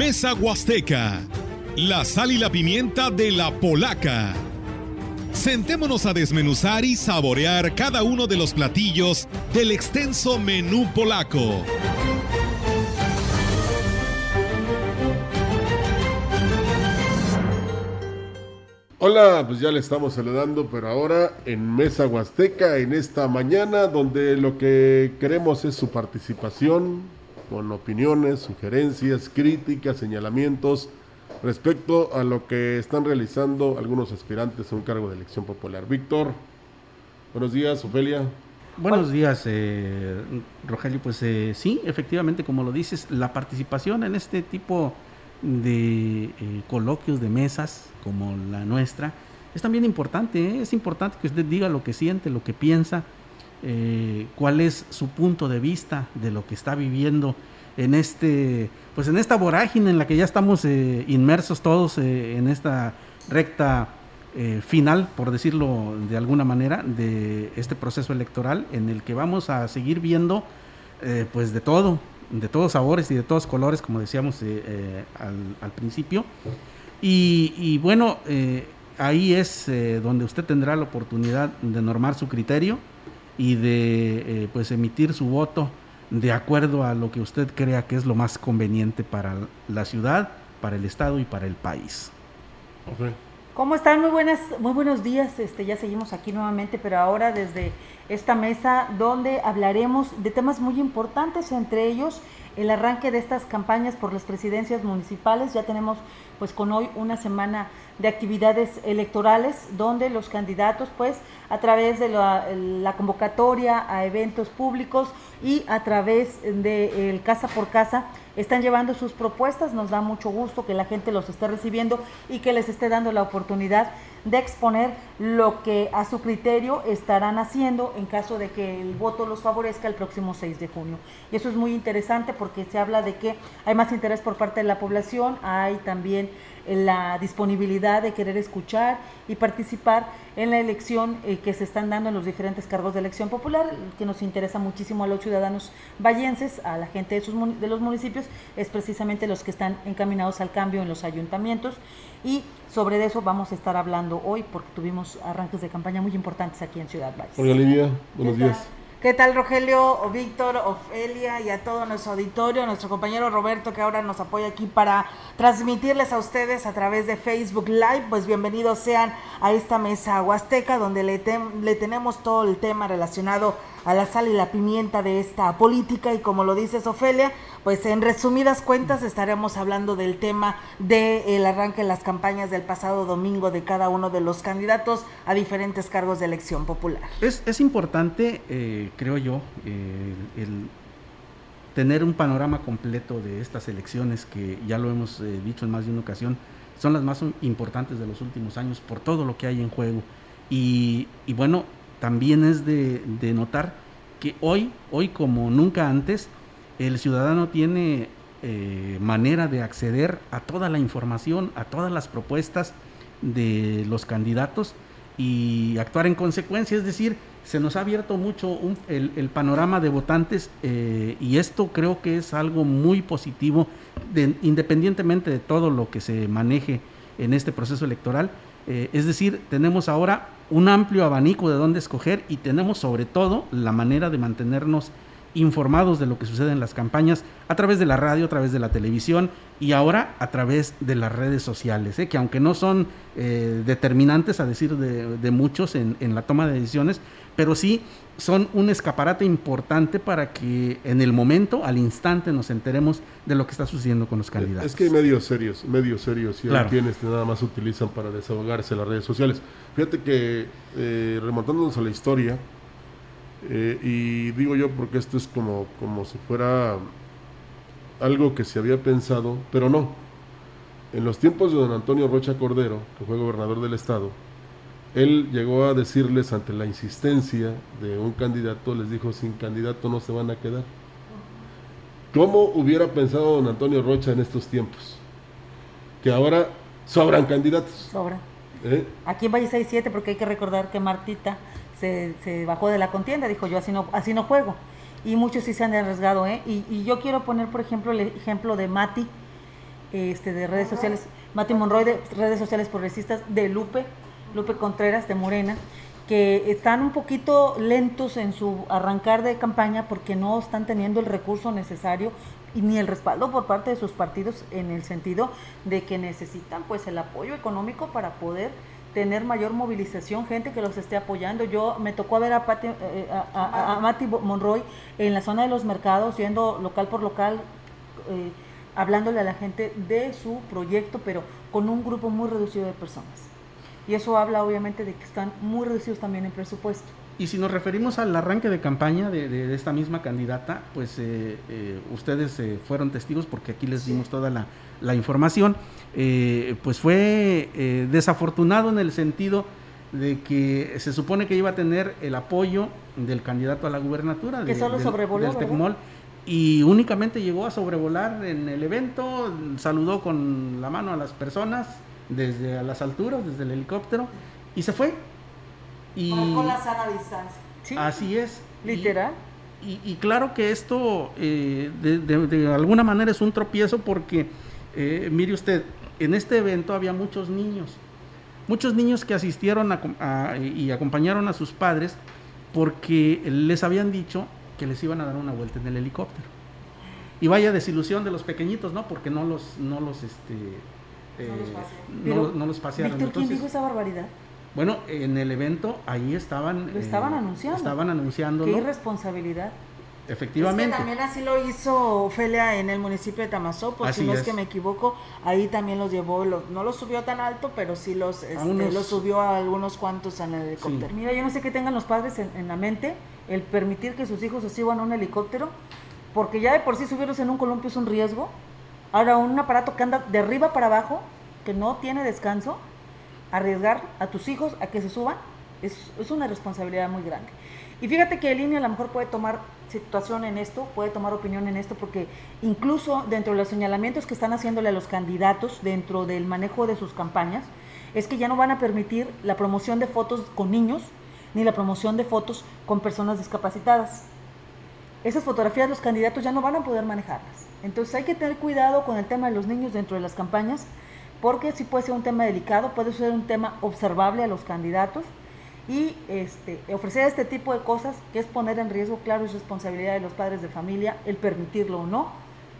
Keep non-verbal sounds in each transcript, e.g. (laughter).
Mesa Huasteca, la sal y la pimienta de la polaca. Sentémonos a desmenuzar y saborear cada uno de los platillos del extenso menú polaco. Hola, pues ya le estamos saludando, pero ahora en Mesa Huasteca, en esta mañana, donde lo que queremos es su participación con opiniones, sugerencias, críticas, señalamientos respecto a lo que están realizando algunos aspirantes a un cargo de elección popular. Víctor, buenos días, Ofelia. Buenos días, eh, Rogelio. Pues eh, sí, efectivamente, como lo dices, la participación en este tipo de eh, coloquios, de mesas como la nuestra, es también importante. ¿eh? Es importante que usted diga lo que siente, lo que piensa, eh, cuál es su punto de vista de lo que está viviendo en este, pues en esta vorágine en la que ya estamos inmersos todos en esta recta final, por decirlo de alguna manera, de este proceso electoral en el que vamos a seguir viendo, pues de todo, de todos sabores y de todos colores, como decíamos eh, eh, al, principio. Y, bueno, eh, ahí es donde usted tendrá la oportunidad de normar su criterio y de pues emitir su voto de acuerdo a lo que usted crea que es lo más conveniente para la ciudad, para el estado y para el país. ¿Cómo están? Muy buenas, muy buenos días. Este, ya seguimos aquí nuevamente, pero ahora desde esta mesa donde hablaremos de temas muy importantes, entre ellos el arranque de estas campañas por las presidencias municipales. Ya tenemos pues con hoy una semana de actividades electorales donde los candidatos pues a través de la, convocatoria a eventos públicos y a través de casa por casa están llevando sus propuestas. Nos da mucho gusto que la gente los esté recibiendo y que les esté dando la oportunidad de exponer lo que a su criterio estarán haciendo en caso de que el voto los favorezca el próximo 6 de junio. Y eso es muy interesante porque se habla de que hay más interés por parte de la población, hay también la disponibilidad de querer escuchar y participar en la elección eh, que se están dando en los diferentes cargos de elección popular, que nos interesa muchísimo a los ciudadanos vallenses, a la gente de, sus, de los municipios, es precisamente los que están encaminados al cambio en los ayuntamientos. Y sobre eso vamos a estar hablando hoy porque tuvimos arranques de campaña muy importantes aquí en Ciudad Valles. Hola Lidia, buenos días. ¿Qué tal Rogelio, o Víctor, Ofelia y a todo nuestro auditorio, nuestro compañero Roberto que ahora nos apoya aquí para transmitirles a ustedes a través de Facebook Live? Pues bienvenidos sean a esta mesa huasteca donde le, le tenemos todo el tema relacionado a la sal y la pimienta de esta política y como lo dice Ofelia, pues en resumidas cuentas estaremos hablando del tema del arranque de las campañas del pasado domingo de cada uno de los candidatos a diferentes cargos de elección popular. Es, es importante, eh, creo yo, eh, el tener un panorama completo de estas elecciones que ya lo hemos eh, dicho en más de una ocasión, son las más importantes de los últimos años por todo lo que hay en juego. Y, y bueno, también es de, notar que hoy, hoy como nunca antes, el ciudadano tiene eh, manera de acceder a toda la información, a todas las propuestas de los candidatos y actuar en consecuencia. Es decir, se nos ha abierto mucho el, panorama de votantes eh, y esto creo que es algo muy positivo, independientemente de todo lo que se maneje en este proceso electoral. Eh, es decir, tenemos ahora un amplio abanico de dónde escoger y tenemos sobre todo la manera de mantenernos informados de lo que sucede en las campañas a través de la radio, a través de la televisión y ahora a través de las redes sociales, ¿eh? que aunque no son eh, determinantes a decir de, muchos en, la toma de decisiones, pero sí son un escaparate importante para que en el momento, al instante, nos enteremos de lo que está sucediendo con los candidatos. Es que hay medios serios, medios serios, y hay quienes nada más utilizan para desahogarse las redes sociales. Fíjate que eh, remontándonos a la historia, eh, y digo yo porque esto es como, como si fuera algo que se había pensado, pero no. En los tiempos de don Antonio Rocha Cordero, que fue gobernador del estado, él llegó a decirles ante la insistencia de un candidato, les dijo, sin candidato no se van a quedar. ¿Cómo hubiera pensado don Antonio Rocha en estos tiempos? Que ahora sobran candidatos. Sobran. ¿Eh? Aquí en Valle hay siete porque hay que recordar que Martita se, bajó de la contienda, dijo yo así no, así no juego. Y muchos sí se han arriesgado. ¿eh? Y, y yo quiero poner, por ejemplo, el ejemplo de Mati, este, de redes sociales, Mati Monroy de redes sociales progresistas, de Lupe, Lupe Contreras de Morena, que están un poquito lentos en su arrancar de campaña porque no están teniendo el recurso necesario y ni el respaldo por parte de sus partidos en el sentido de que necesitan pues el apoyo económico para poder tener mayor movilización, gente que los esté apoyando. Yo me tocó ver a, eh, a, Mati Monroy en la zona de los mercados, yendo local por local, eh, hablándole a la gente de su proyecto, pero con un grupo muy reducido de personas. Y eso habla obviamente de que están muy reducidos también en presupuesto. Y si nos referimos al arranque de campaña de, esta misma candidata, pues eh, ustedes fueron testigos porque aquí les dimos toda la, la información. Eh, pues fue eh, desafortunado en el sentido de que se supone que iba a tener el apoyo del candidato a la gubernatura que solo sobrevoló, del y únicamente llegó a sobrevolar en el evento, saludó con la mano a las personas desde a las alturas, desde el helicóptero y se fue. Y con la sana distancia. Así es. Literal. Y, claro que esto eh, de, alguna manera es un tropiezo porque, mire usted, en este evento había muchos niños, muchos niños que asistieron y acompañaron a sus padres porque les habían dicho que les iban a dar una vuelta en el helicóptero. Y vaya desilusión de los pequeñitos, ¿no? Porque no los, no los, este, no, los eh, pasearon. Víctor, ¿quién dijo esa barbaridad? Bueno, en el evento ahí estaban. Lo estaban eh, anunciando. Estaban anunciando. Qué irresponsabilidad. Efectivamente. también así lo hizo Ofelia en el municipio de Tamazopo, si no es. que me equivoco, ahí también los llevó, no los subió tan alto, pero sí los, este, los subió a algunos cuantos en el helicóptero. Mira, yo no sé qué tengan los padres en, la mente el permitir que sus hijos se suban a un helicóptero, porque ya de por sí subirlos en un columpio es un riesgo. Ahora, un aparato que anda de arriba para abajo, que no tiene descanso, arriesgar a tus hijos a que se suban, es, es una responsabilidad muy grande. Y fíjate que el INE a lo mejor puede tomar situación en esto, puede tomar opinión en esto, porque incluso dentro de los señalamientos que están haciéndole a los candidatos dentro del manejo de sus campañas, es que ya no van a permitir la promoción de fotos con niños, ni la promoción de fotos con personas discapacitadas. Esas fotografías los candidatos ya no van a poder manejarlas. Entonces hay que tener cuidado con el tema de los niños dentro de las campañas, porque sí puede ser un tema delicado, puede ser un tema observable a los candidatos y este, ofrecer este tipo de cosas que es poner en riesgo, claro, es responsabilidad de los padres de familia el permitirlo o no,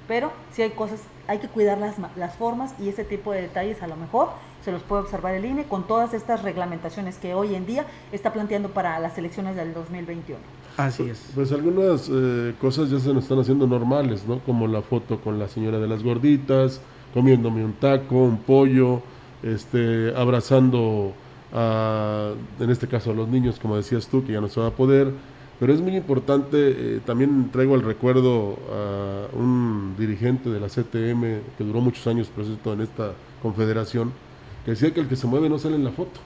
pero si hay cosas, hay que cuidar las, las formas y ese tipo de detalles a lo mejor se los puede observar el INE con todas estas reglamentaciones que hoy en día está planteando para las elecciones del 2021. Así es. Pues algunas eh, cosas ya se nos están haciendo normales, ¿no? Como la foto con la señora de las gorditas, comiéndome un taco, un pollo, este, abrazando en este caso a los niños, como decías tú, que ya no se va a poder. Pero es muy importante, eh, también traigo al recuerdo a un dirigente de la CTM que duró muchos años proceso en esta confederación, que decía que el que se mueve no sale en la foto.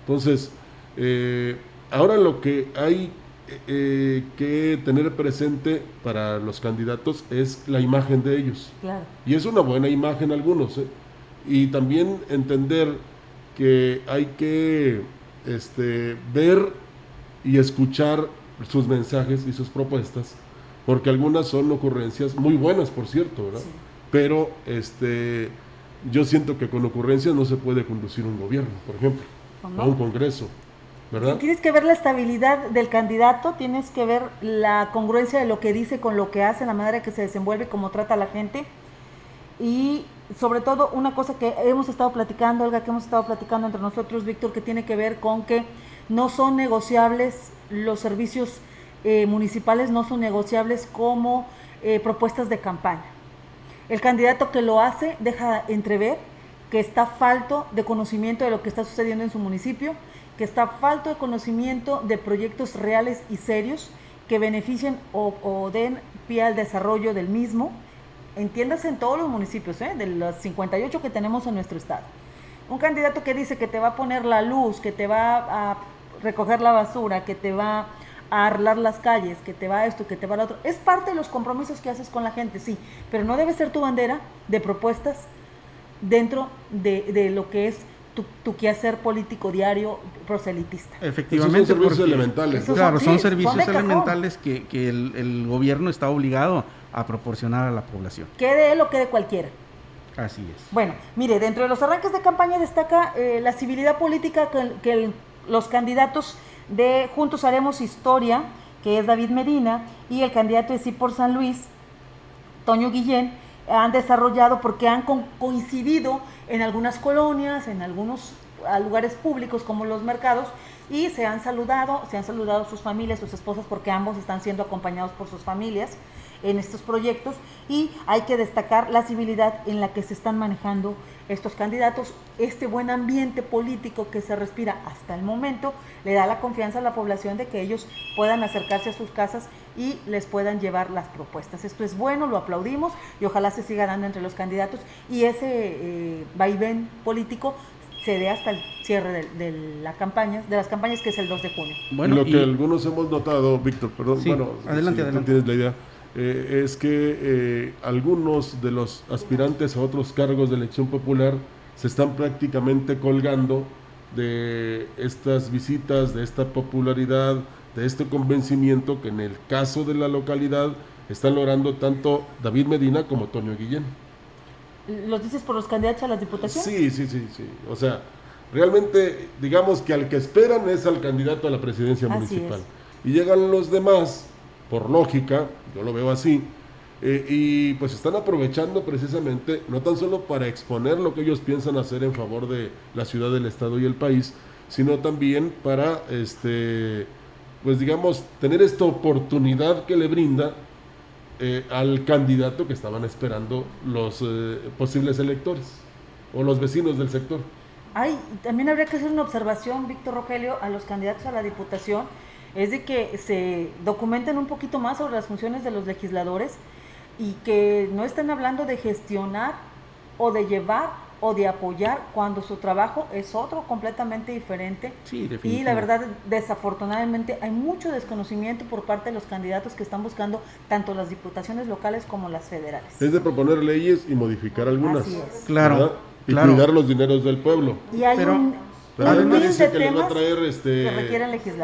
Entonces, eh, ahora lo que hay eh, que tener presente para los candidatos es la imagen de ellos. Y es una buena imagen algunos. Y también entender que hay que este, ver y escuchar sus mensajes y sus propuestas, porque algunas son ocurrencias muy buenas, por cierto, ¿verdad? Pero este, yo siento que con ocurrencias no se puede conducir un gobierno, por ejemplo, o un congreso. ¿Verdad? Tienes que ver la estabilidad del candidato, tienes que ver la congruencia de lo que dice con lo que hace, la manera que se desenvuelve, cómo trata a la gente. Y sobre todo una cosa que hemos estado platicando, Olga, que hemos estado platicando entre nosotros, Víctor, que tiene que ver con que no son negociables los servicios eh, municipales, no son negociables como eh, propuestas de campaña. El candidato que lo hace deja entrever que está falto de conocimiento de lo que está sucediendo en su municipio, que está falto de conocimiento de proyectos reales y serios que beneficien o, den pie al desarrollo del mismo entiéndase en todos los municipios, ¿eh? de los 58 que tenemos en nuestro estado. Un candidato que dice que te va a poner la luz, que te va a recoger la basura, que te va a arreglar las calles, que te va esto, que te va a lo otro, es parte de los compromisos que haces con la gente, sí, pero no debe ser tu bandera de propuestas dentro de, lo que es tu, quehacer político diario proselitista. Efectivamente. son servicios elementales. Claro, son, servicios elementales que, el, el, gobierno está obligado a proporcionar a la población. Quede él o quede cualquiera. Así es. Bueno, mire, dentro de los arranques de campaña destaca eh, la civilidad política que, los candidatos de Juntos Haremos Historia, que es David Medina, y el candidato de Sí por San Luis, Toño Guillén, han desarrollado porque han coincidido en algunas colonias, en algunos lugares públicos como los mercados, y se han saludado, se han saludado sus familias, sus esposas, porque ambos están siendo acompañados por sus familias en estos proyectos y hay que destacar la civilidad en la que se están manejando estos candidatos. Este buen ambiente político que se respira hasta el momento le da la confianza a la población de que ellos puedan acercarse a sus casas y les puedan llevar las propuestas. Esto es bueno, lo aplaudimos y ojalá se siga dando entre los candidatos y ese eh, vaivén político se dé hasta el cierre de, la campaña, de las campañas que es el 2 de junio. Bueno, lo que algunos hemos notado, Víctor, perdón, bueno, adelante, adelante. tienes la idea eh, es que eh, algunos de los aspirantes a otros cargos de elección popular se están prácticamente colgando de estas visitas, de esta popularidad, de este convencimiento que en el caso de la localidad están logrando tanto David Medina como Toño Guillén. ¿Los dices por los candidatos a las diputaciones? Sí, sí, sí, sí. O sea, realmente digamos que al que esperan es al candidato a la presidencia municipal. Y llegan los demás por lógica, yo lo veo así, eh, y pues están aprovechando precisamente, no tan solo para exponer lo que ellos piensan hacer en favor de la ciudad, del estado y el país, sino también para, este, pues digamos, tener esta oportunidad que le brinda eh, al candidato que estaban esperando los eh, posibles electores o los vecinos del sector. Ay, también habría que hacer una observación, Víctor Rogelio, a los candidatos a la diputación es de que se documenten un poquito más sobre las funciones de los legisladores y que no estén hablando de gestionar o de llevar o de apoyar cuando su trabajo es otro completamente diferente. Sí, y la verdad, desafortunadamente, hay mucho desconocimiento por parte de los candidatos que están buscando tanto las diputaciones locales como las federales. Es de proponer leyes y modificar algunas. Así es. Claro. Y cuidar los dineros del pueblo. Y hay un, dice que le va a traer este,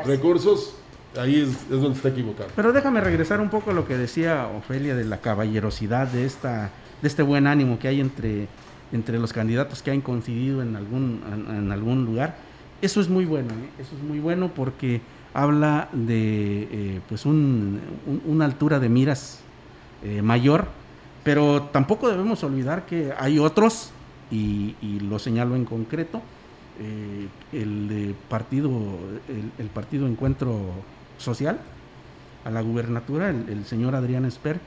recursos Ahí es, donde está equivocado. Pero déjame regresar un poco a lo que decía Ofelia de la caballerosidad, de, esta, de este buen ánimo que hay entre, entre los candidatos que han coincidido en algún, en, algún lugar. Eso es muy bueno, ¿eh? eso es muy bueno porque habla de eh, pues una altura de miras eh, mayor, pero tampoco debemos olvidar que hay otros, y, lo señalo en concreto, el partido, el partido Encuentro social a la gubernatura, el, señor Adrián Esper,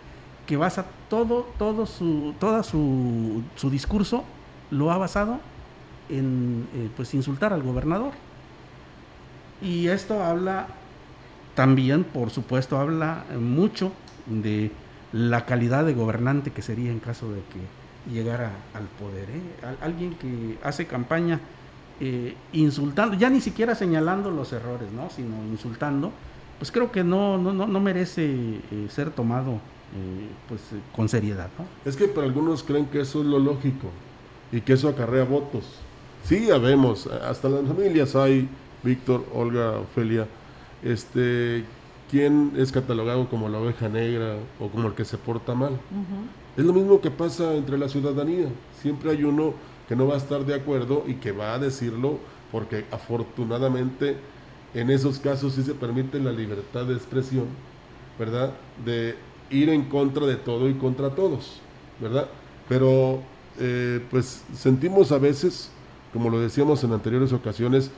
que basa todo, todo su, toda su, su discurso lo ha basado en eh, pues insultar al gobernador. Y esto habla también, por supuesto, habla mucho de la calidad de gobernante que sería en caso de que llegara al poder. ¿eh? Alguien que hace campaña eh, insultando, ya ni siquiera señalando los errores, ¿no? sino insultando pues creo que no, no, no, merece eh, ser tomado eh, pues, eh, con seriedad. ¿no? Es que para algunos creen que eso es lo lógico y que eso acarrea votos. Sí, ya vemos, hasta las familias hay, Víctor, Olga, Ofelia, este, ¿quién es catalogado como la oveja negra o como el que se porta mal? Es lo mismo que pasa entre la ciudadanía. Siempre hay uno que no va a estar de acuerdo y que va a decirlo porque afortunadamente en esos casos sí se permite la libertad de expresión, ¿verdad? De ir en contra de todo y contra todos, ¿verdad? Pero eh, pues sentimos a veces, como lo decíamos en anteriores ocasiones,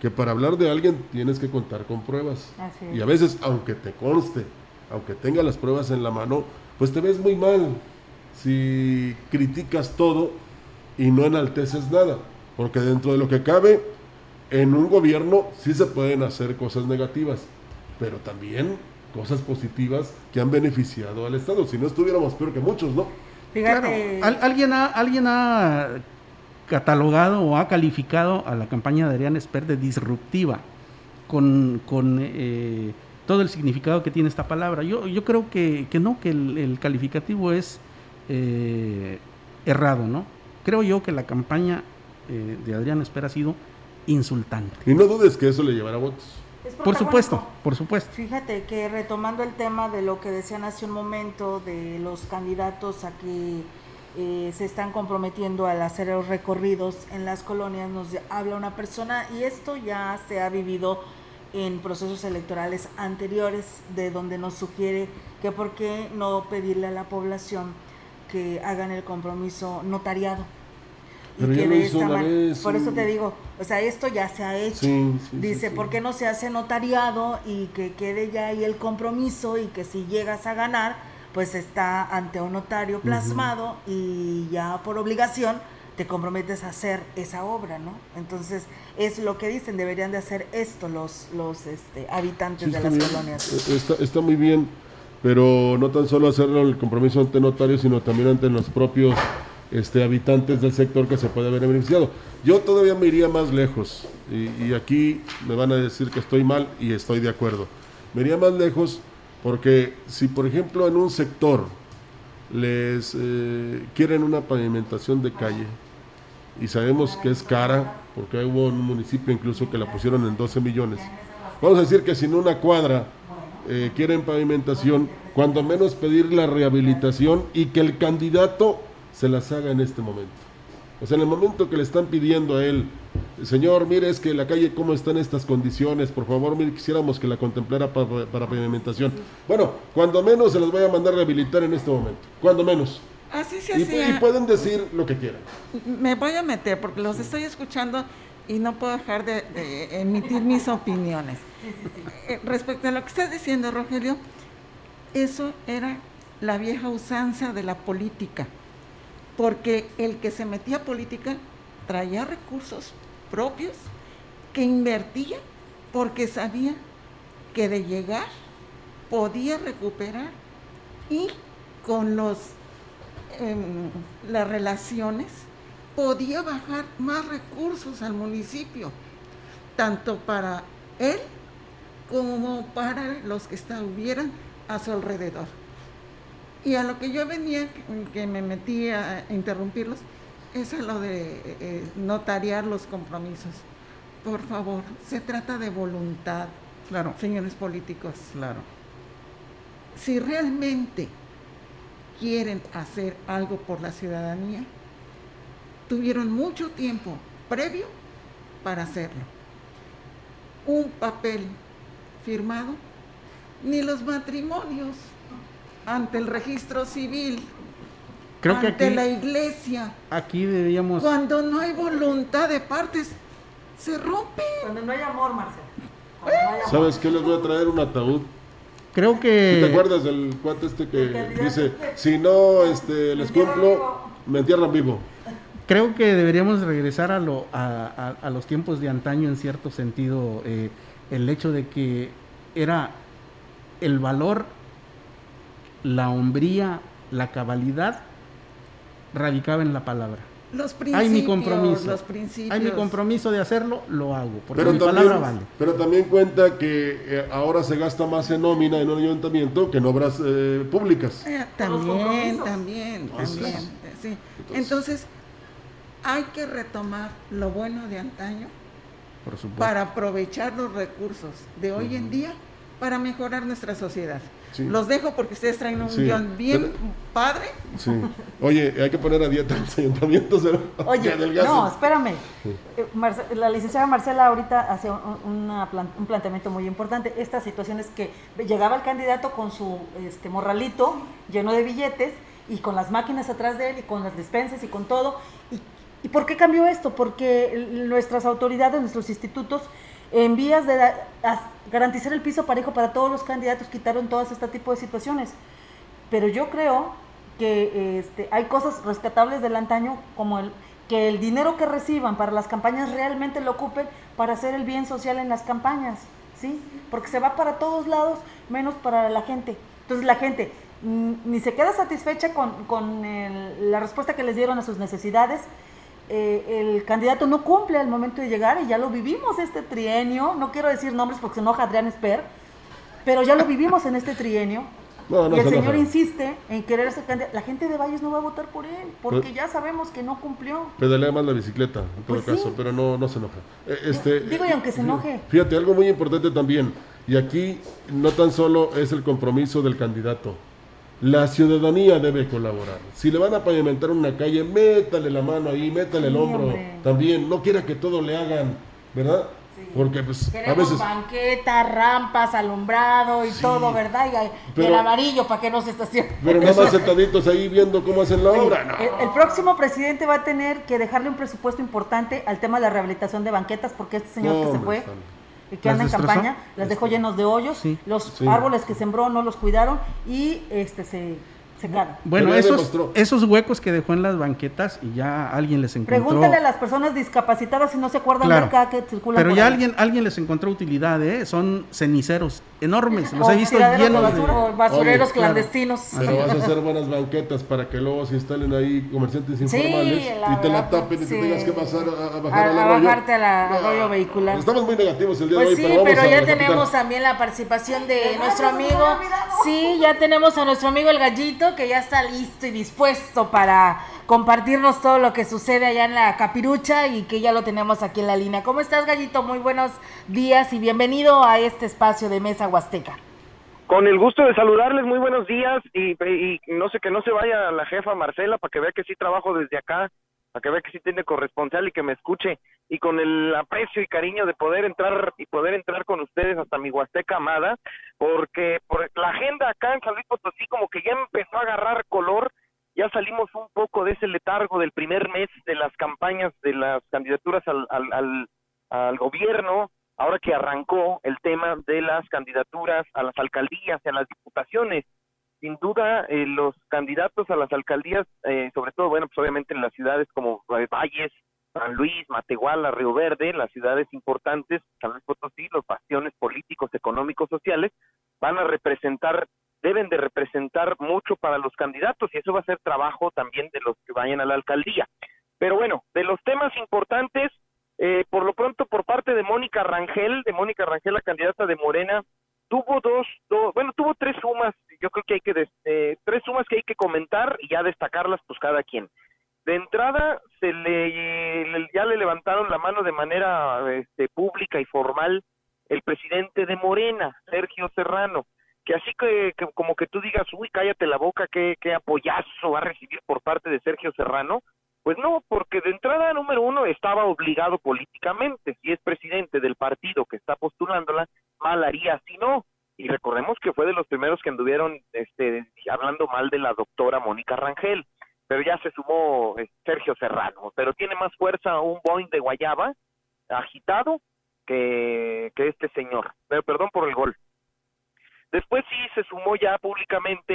que para hablar de alguien tienes que contar con pruebas. Y a veces, aunque te conste, aunque tenga las pruebas en la mano, pues te ves muy mal si criticas todo y no enalteces nada. Porque dentro de lo que cabe, en un gobierno sí se pueden hacer cosas negativas, pero también cosas positivas que han beneficiado al Estado. Si no estuviéramos peor que muchos, ¿no? Fíjate. alguien, ha, alguien ha catalogado o ha calificado a la campaña de Adrián Esper de disruptiva con, eh, todo el significado que tiene esta palabra. Yo, yo creo que, no, que el, calificativo es eh, errado, ¿no? Creo yo que la campaña eh, de Adrián Esper ha sido insultante. Y no dudes que eso le llevará votos. Por supuesto, por supuesto. Fíjate que retomando el tema de lo que decían hace un momento de los candidatos a que eh, se están comprometiendo al hacer los recorridos en las colonias, nos habla una persona y esto ya se ha vivido en procesos electorales anteriores de donde nos sugiere que por qué no pedirle a la población que hagan el compromiso notariado. Y que por eso te digo, o sea, esto ya se ha hecho. Dice, ¿por qué no se hace notariado y que quede ya ahí el compromiso y que si llegas a ganar, pues está ante un notario plasmado y ya por obligación te comprometes a hacer esa obra, ¿no? Entonces, es lo que dicen, deberían de hacer esto los, los este, habitantes de las colonias. Eh, está, está muy bien, pero no tan solo hacerlo el compromiso ante notario, sino también ante los propios este, habitantes del sector que se puede haber beneficiado. Yo todavía me iría más lejos, y, aquí me van a decir que estoy mal y estoy de acuerdo. Me iría más lejos porque si, por ejemplo, en un sector les eh, quieren una pavimentación de calle, y sabemos que es cara, porque hubo un municipio incluso que la pusieron en 12 millones. Vamos a decir que si en una cuadra eh, quieren pavimentación, cuando menos pedir la rehabilitación y que el candidato se las haga en este momento. O sea, en el momento que le están pidiendo a él, señor, mire, es que la calle cómo está en estas condiciones, por favor, mire, quisiéramos que la contemplara para, para pavimentación. Bueno, cuando menos se las voy a mandar a rehabilitar en este momento, cuando menos. Así se y, y pueden decir lo que quieran. Me voy a meter porque los estoy escuchando y no puedo dejar de, emitir mis opiniones. Eh, respecto a lo que estás diciendo, Rogelio, eso era la vieja usanza de la política, porque el que se metía a política traía recursos propios que invertía porque sabía que de llegar podía recuperar y con los las relaciones, podía bajar más recursos al municipio, tanto para él como para los que estuvieran a su alrededor. Y a lo que yo venía, que me metí a interrumpirlos, es a lo de eh, notariar los compromisos. Por favor, se trata de voluntad, claro. señores políticos. Claro. Si realmente quieren hacer algo por la ciudadanía, tuvieron mucho tiempo previo para hacerlo. Un papel firmado, ni los matrimonios ante el registro civil, Creo ante que la iglesia. Aquí deberíamos. Cuando no hay voluntad de partes, se rompe. Cuando no hay amor, Marcelo. ¿Sabes qué? Les voy a traer un ataúd Creo que... ¿Te acuerdas del cuate este que dice, si no este, les cumplo, me entierran vivo? Creo que deberíamos regresar a, lo, a, los tiempos de antaño en cierto sentido, eh, el hecho de que era el valor, la hombría, la cabalidad, radicaba en la palabra. Los principios, hay mi compromiso. Los principios. Hay mi compromiso de hacerlo, lo hago, porque pero mi también, palabra vale. Pero también cuenta que eh, ahora se gasta más en nómina en un ayuntamiento que en obras eh, públicas. Eh, también, también, también. Sí. Entonces, hay que retomar lo bueno de antaño para aprovechar los recursos de hoy en día para mejorar nuestra sociedad. Los dejo porque ustedes traen un guion bien padre. Sí. Oye, hay que poner a dieta los (laughs) ayuntamientos. Oye, (laughs) no, espérame. Eh, la licenciada Marcela ahorita hace un, un, planteamiento muy importante. Estas situaciones que llegaba el candidato con su este, morralito lleno de billetes y con las máquinas atrás de él y con las despensas y con todo. ¿Y, ¿y por qué cambió esto? Porque nuestras autoridades, nuestros institutos en vías de garantizar el piso parejo para todos los candidatos, quitaron todas este tipo de situaciones. Pero yo creo que este, hay cosas rescatables del antaño, como el que el dinero que reciban para las campañas realmente lo ocupen para hacer el bien social en las campañas, ¿sí? Porque se va para todos lados, menos para la gente. Entonces la gente ni se queda satisfecha con, con la respuesta que les dieron a sus necesidades, eh, el candidato no cumple al momento de llegar y ya lo vivimos este trienio, no quiero decir nombres porque se enoja Adrián Esper, pero ya lo vivimos en este trienio. y el señor insiste en querer ser candidato. La gente de Valles no va a votar por él, porque pues ya sabemos que no cumplió. Pedalea más la bicicleta, en todo pues caso, pero no, no se enoja. Eh, este, Digo, y aunque se enoje. Fíjate, algo muy importante también, y aquí no tan solo es el compromiso del candidato, La ciudadanía debe colaborar. Si le van a pavimentar una calle, métale la mano ahí, métale el hombro también. No quiera que todo le hagan, ¿verdad? Porque pues a veces banquetas, rampas, alumbrado y todo, ¿verdad? Y, el amarillo para que no se estacione. Pero nada (laughs) más sentaditos ahí viendo cómo hacen la obra. El, próximo presidente va a tener que dejarle un presupuesto importante al tema de la rehabilitación de banquetas porque este señor que se fue que anda en campaña, las dejó llenos de hoyos, los árboles que sembró no los cuidaron y este se bueno, esos, esos huecos que dejó en las banquetas y ya alguien les encontró. Pregúntale a las personas discapacitadas si no se acuerdan de acá que circulan. Pero ya alguien, alguien les encontró utilidad, ¿eh? Son ceniceros enormes. Los he visto llenos de, basureros clandestinos. Pero vas a hacer buenas banquetas para que luego se instalen ahí comerciantes informales y te la tapen y te tengas que pasar a, bajar a, a bajarte al arroyo vehicular. Estamos muy negativos el día de pues hoy, sí, pero, ya tenemos también la participación de nuestro amigo. Sí, ya tenemos a nuestro amigo el gallito que ya está listo y dispuesto para compartirnos todo lo que sucede allá en la capirucha y que ya lo tenemos aquí en la línea. ¿Cómo estás, Gallito? Muy buenos días y bienvenido a este espacio de Mesa Huasteca. Con el gusto de saludarles, muy buenos días y, no sé que no se vaya la jefa Marcela para que vea que sí trabajo desde acá, para que vea que sí tiene corresponsal y que me escuche y con el aprecio y cariño de poder entrar y poder entrar con ustedes hasta mi Huasteca amada, porque por la agenda acá en San Luis Potosí como que ya empezó a agarrar color ya salimos un poco de ese letargo del primer mes de las campañas de las candidaturas al, al, al, gobierno, ahora que arrancó el tema de las candidaturas a las alcaldías y a las diputaciones. Sin duda, eh, los candidatos a las alcaldías, eh, sobre todo, bueno, pues obviamente en las ciudades como Valles, San Luis, Matehuala, Río Verde, las ciudades importantes, San Luis Potosí, los bastiones políticos, económicos, sociales, van a representar deben de representar mucho para los candidatos y eso va a ser trabajo también de los que vayan a la alcaldía. Pero bueno, de los temas importantes, eh, por lo pronto por parte de Mónica Rangel, de Mónica Rangel, la candidata de Morena, tuvo dos, bueno, tuvo tres sumas, yo creo que hay que, eh, tres sumas que hay que comentar y ya destacarlas pues cada quien. De entrada, se le, ya le levantaron la mano de manera este, pública y formal el presidente de Morena, Sergio Serrano que así que, como que tú digas, uy, cállate la boca, qué, qué apoyazo va a recibir por parte de Sergio Serrano, pues no, porque de entrada número uno estaba obligado políticamente, si es presidente del partido que está postulándola, mal haría si no. Y recordemos que fue de los primeros que anduvieron este, hablando mal de la doctora Mónica Rangel, pero ya se sumó eh, Sergio Serrano, pero tiene más fuerza un Boeing de Guayaba agitado que, que este señor. Pero perdón por el gol. Después sí se sumó ya públicamente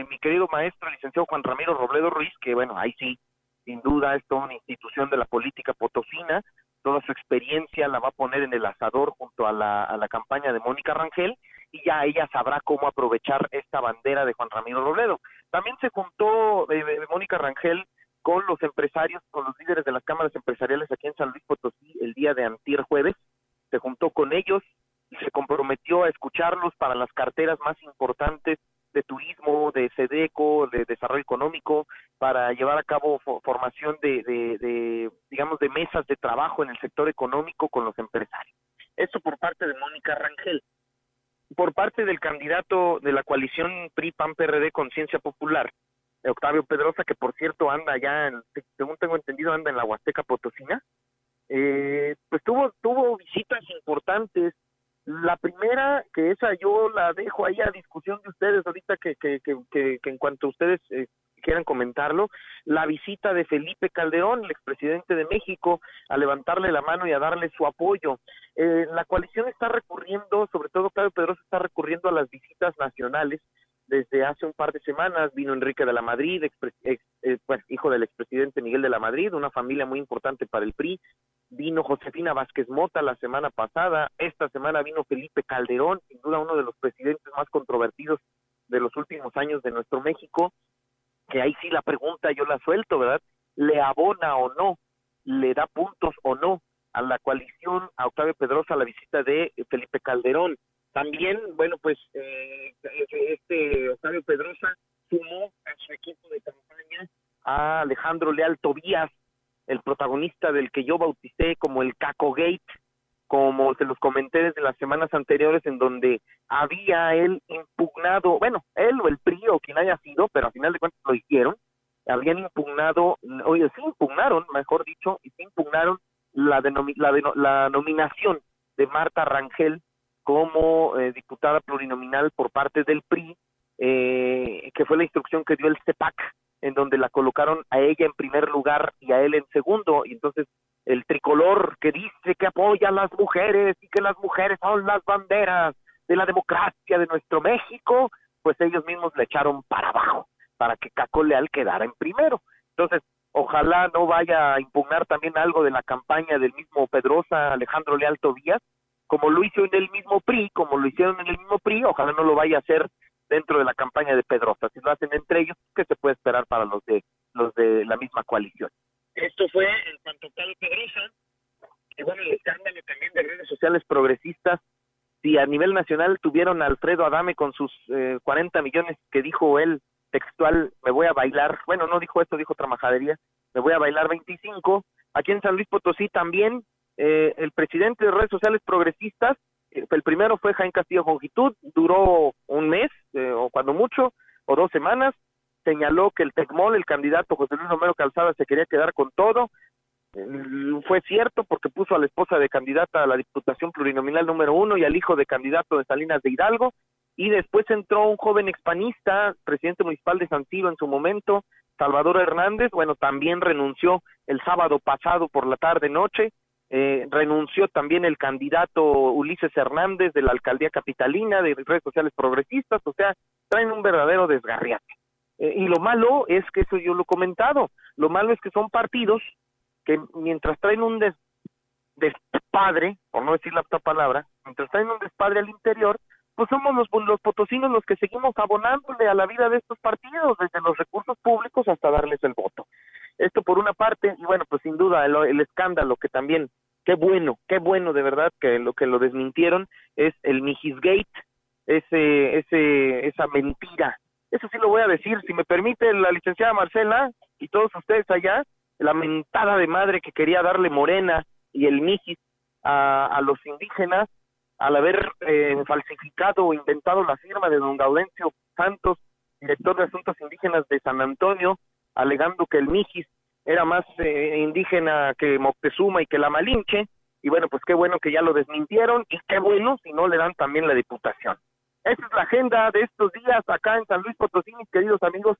eh, mi querido maestro, el licenciado Juan Ramiro Robledo Ruiz, que bueno, ahí sí, sin duda es toda una institución de la política potosina, toda su experiencia la va a poner en el asador junto a la, a la campaña de Mónica Rangel y ya ella sabrá cómo aprovechar esta bandera de Juan Ramiro Robledo. También se juntó eh, eh, Mónica Rangel con los empresarios, con los líderes de las cámaras empresariales aquí en San Luis Potosí el día de antier jueves, se juntó con ellos, se comprometió a escucharlos para las carteras más importantes de turismo, de SEDECO, de desarrollo económico, para llevar a cabo formación de, de, digamos, de mesas de trabajo en el sector económico con los empresarios. Esto por parte de Mónica Rangel. Por parte del candidato de la coalición PRI-PAN-PRD Conciencia Popular, Octavio Pedrosa, que por cierto anda ya, según tengo entendido, anda en la Huasteca Potosina, eh, pues tuvo, tuvo visitas importantes la primera, que esa yo la dejo ahí a discusión de ustedes ahorita que, que, que, que, en cuanto ustedes eh, quieran comentarlo, la visita de Felipe Calderón, el expresidente de México, a levantarle la mano y a darle su apoyo. Eh, la coalición está recurriendo, sobre todo Claudio Pedroso está recurriendo a las visitas nacionales. Desde hace un par de semanas vino Enrique de la Madrid, eh, pues, hijo del expresidente Miguel de la Madrid, una familia muy importante para el PRI, vino Josefina Vázquez Mota la semana pasada, esta semana vino Felipe Calderón, sin duda uno de los presidentes más controvertidos de los últimos años de nuestro México, que ahí sí la pregunta yo la suelto, ¿verdad? ¿Le abona o no? ¿Le da puntos o no a la coalición, a Octavio Pedrosa, la visita de Felipe Calderón? También, bueno, pues eh, este Octavio Pedrosa sumó a su equipo de campaña a Alejandro Leal Tobías, el protagonista del que yo bauticé como el Caco Gate, como se los comenté desde las semanas anteriores, en donde había él impugnado, bueno, él o el PRI o quien haya sido, pero al final de cuentas lo hicieron, habían impugnado, oye, sí impugnaron, mejor dicho, y sí impugnaron la, la, la nominación de Marta Rangel como eh, diputada plurinominal por parte del PRI, eh, que fue la instrucción que dio el CEPAC, en donde la colocaron a ella en primer lugar y a él en segundo, y entonces el tricolor que dice que apoya a las mujeres y que las mujeres son las banderas de la democracia de nuestro México, pues ellos mismos le echaron para abajo para que Caco Leal quedara en primero. Entonces, ojalá no vaya a impugnar también algo de la campaña del mismo Pedrosa Alejandro Leal Tobías, como lo hizo en el mismo PRI, como lo hicieron en el mismo PRI, ojalá no lo vaya a hacer dentro de la campaña de Pedrosa. Si lo hacen entre ellos, ¿qué se puede esperar para los de los de la misma coalición? Esto fue en cuanto a tal Pedrosa, y bueno, el escándalo también de redes sociales progresistas, si a nivel nacional tuvieron a Alfredo Adame con sus eh, 40 millones que dijo él textual, me voy a bailar, bueno, no dijo esto, dijo otra majadería, me voy a bailar 25, aquí en San Luis Potosí también, eh, el presidente de redes sociales progresistas, el primero fue Jaime Castillo Jongitud, duró un mes, eh, o cuando mucho, o dos semanas, señaló que el TECMOL, el candidato José Luis Romero Calzada, se quería quedar con todo. fue cierto porque puso a la esposa de candidata a la Diputación Plurinominal número uno y al hijo de candidato de Salinas de Hidalgo. Y después entró un joven expanista, presidente municipal de San en su momento, Salvador Hernández, bueno, también renunció el sábado pasado por la tarde-noche. Eh, renunció también el candidato Ulises Hernández de la alcaldía capitalina de redes sociales progresistas, o sea, traen un verdadero desgarriate. Eh, y lo malo es que eso yo lo he comentado, lo malo es que son partidos que mientras traen un despadre, por no decir la otra palabra, mientras traen un despadre al interior, pues somos los, los potosinos los que seguimos abonándole a la vida de estos partidos, desde los recursos públicos hasta darles el voto. Esto por una parte, y bueno, pues sin duda el, el escándalo que también, qué bueno, qué bueno de verdad que lo que lo desmintieron es el Mijisgate, ese, ese, esa mentira. Eso sí lo voy a decir, si me permite la licenciada Marcela y todos ustedes allá, la mentada de madre que quería darle Morena y el Mijis a, los indígenas al haber eh, falsificado o inventado la firma de don Gaudencio Santos, director de Asuntos Indígenas de San Antonio, alegando que el Mijis era más eh, indígena que Moctezuma y que la Malinche, y bueno, pues qué bueno que ya lo desmintieron, y qué bueno si no le dan también la diputación. Esa es la agenda de estos días acá en San Luis Potosí, mis queridos amigos.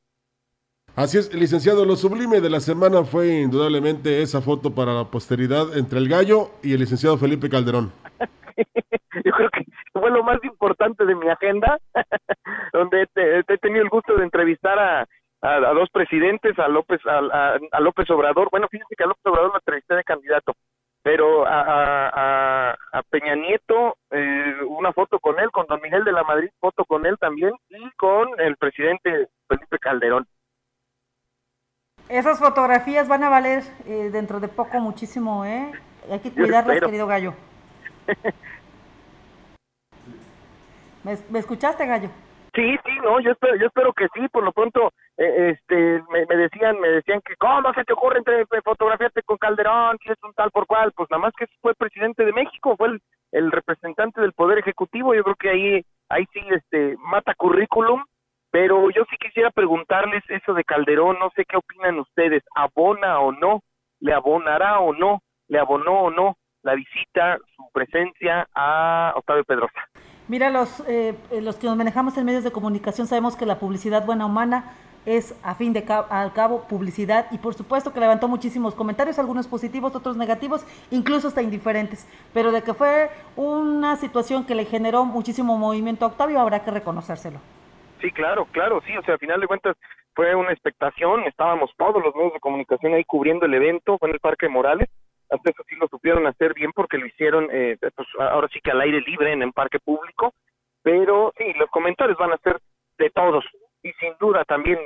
Así es, licenciado, lo sublime de la semana fue indudablemente esa foto para la posteridad entre el gallo y el licenciado Felipe Calderón. (laughs) Yo creo que fue lo más importante de mi agenda, (laughs) donde he, tenido el gusto de entrevistar a, dos presidentes, a López, a, a, López Obrador. Bueno, fíjense que a López Obrador lo entrevisté de candidato pero a, a, Peña Nieto, eh, una foto con él, con Don Miguel de la Madrid, foto con él también, y con el presidente Felipe Calderón. Esas fotografías van a valer eh, dentro de poco muchísimo, ¿eh? Hay que cuidarlas, querido gallo. (laughs) ¿Me escuchaste, gallo? Sí, sí, no, yo espero, yo espero que sí, por lo pronto, eh, este, me, decían, me decían que, ¿cómo se te ocurre entre, fotografiarte con Calderón, que es un tal por cual? Pues nada más que fue presidente de México, fue el, representante del Poder Ejecutivo, yo creo que ahí, ahí sí, este, mata currículum, pero yo sí quisiera preguntarles eso de Calderón, no sé qué opinan ustedes, ¿abona o no? ¿Le abonará o no? ¿Le abonó o no la visita, su presencia a Octavio Pedrosa? Mira, los, eh, eh, los que nos manejamos en medios de comunicación sabemos que la publicidad buena humana es, a fin de cabo, al cabo, publicidad. Y por supuesto que levantó muchísimos comentarios, algunos positivos, otros negativos, incluso hasta indiferentes. Pero de que fue una situación que le generó muchísimo movimiento a Octavio, habrá que reconocérselo. Sí, claro, claro, sí, o sea, al final de cuentas fue una expectación, estábamos todos los medios de comunicación ahí cubriendo el evento, fue en el Parque Morales, hasta eso sí lo supieron hacer bien porque lo hicieron, eh, pues ahora sí que al aire libre en el parque público, pero sí, los comentarios van a ser de todos y sin duda también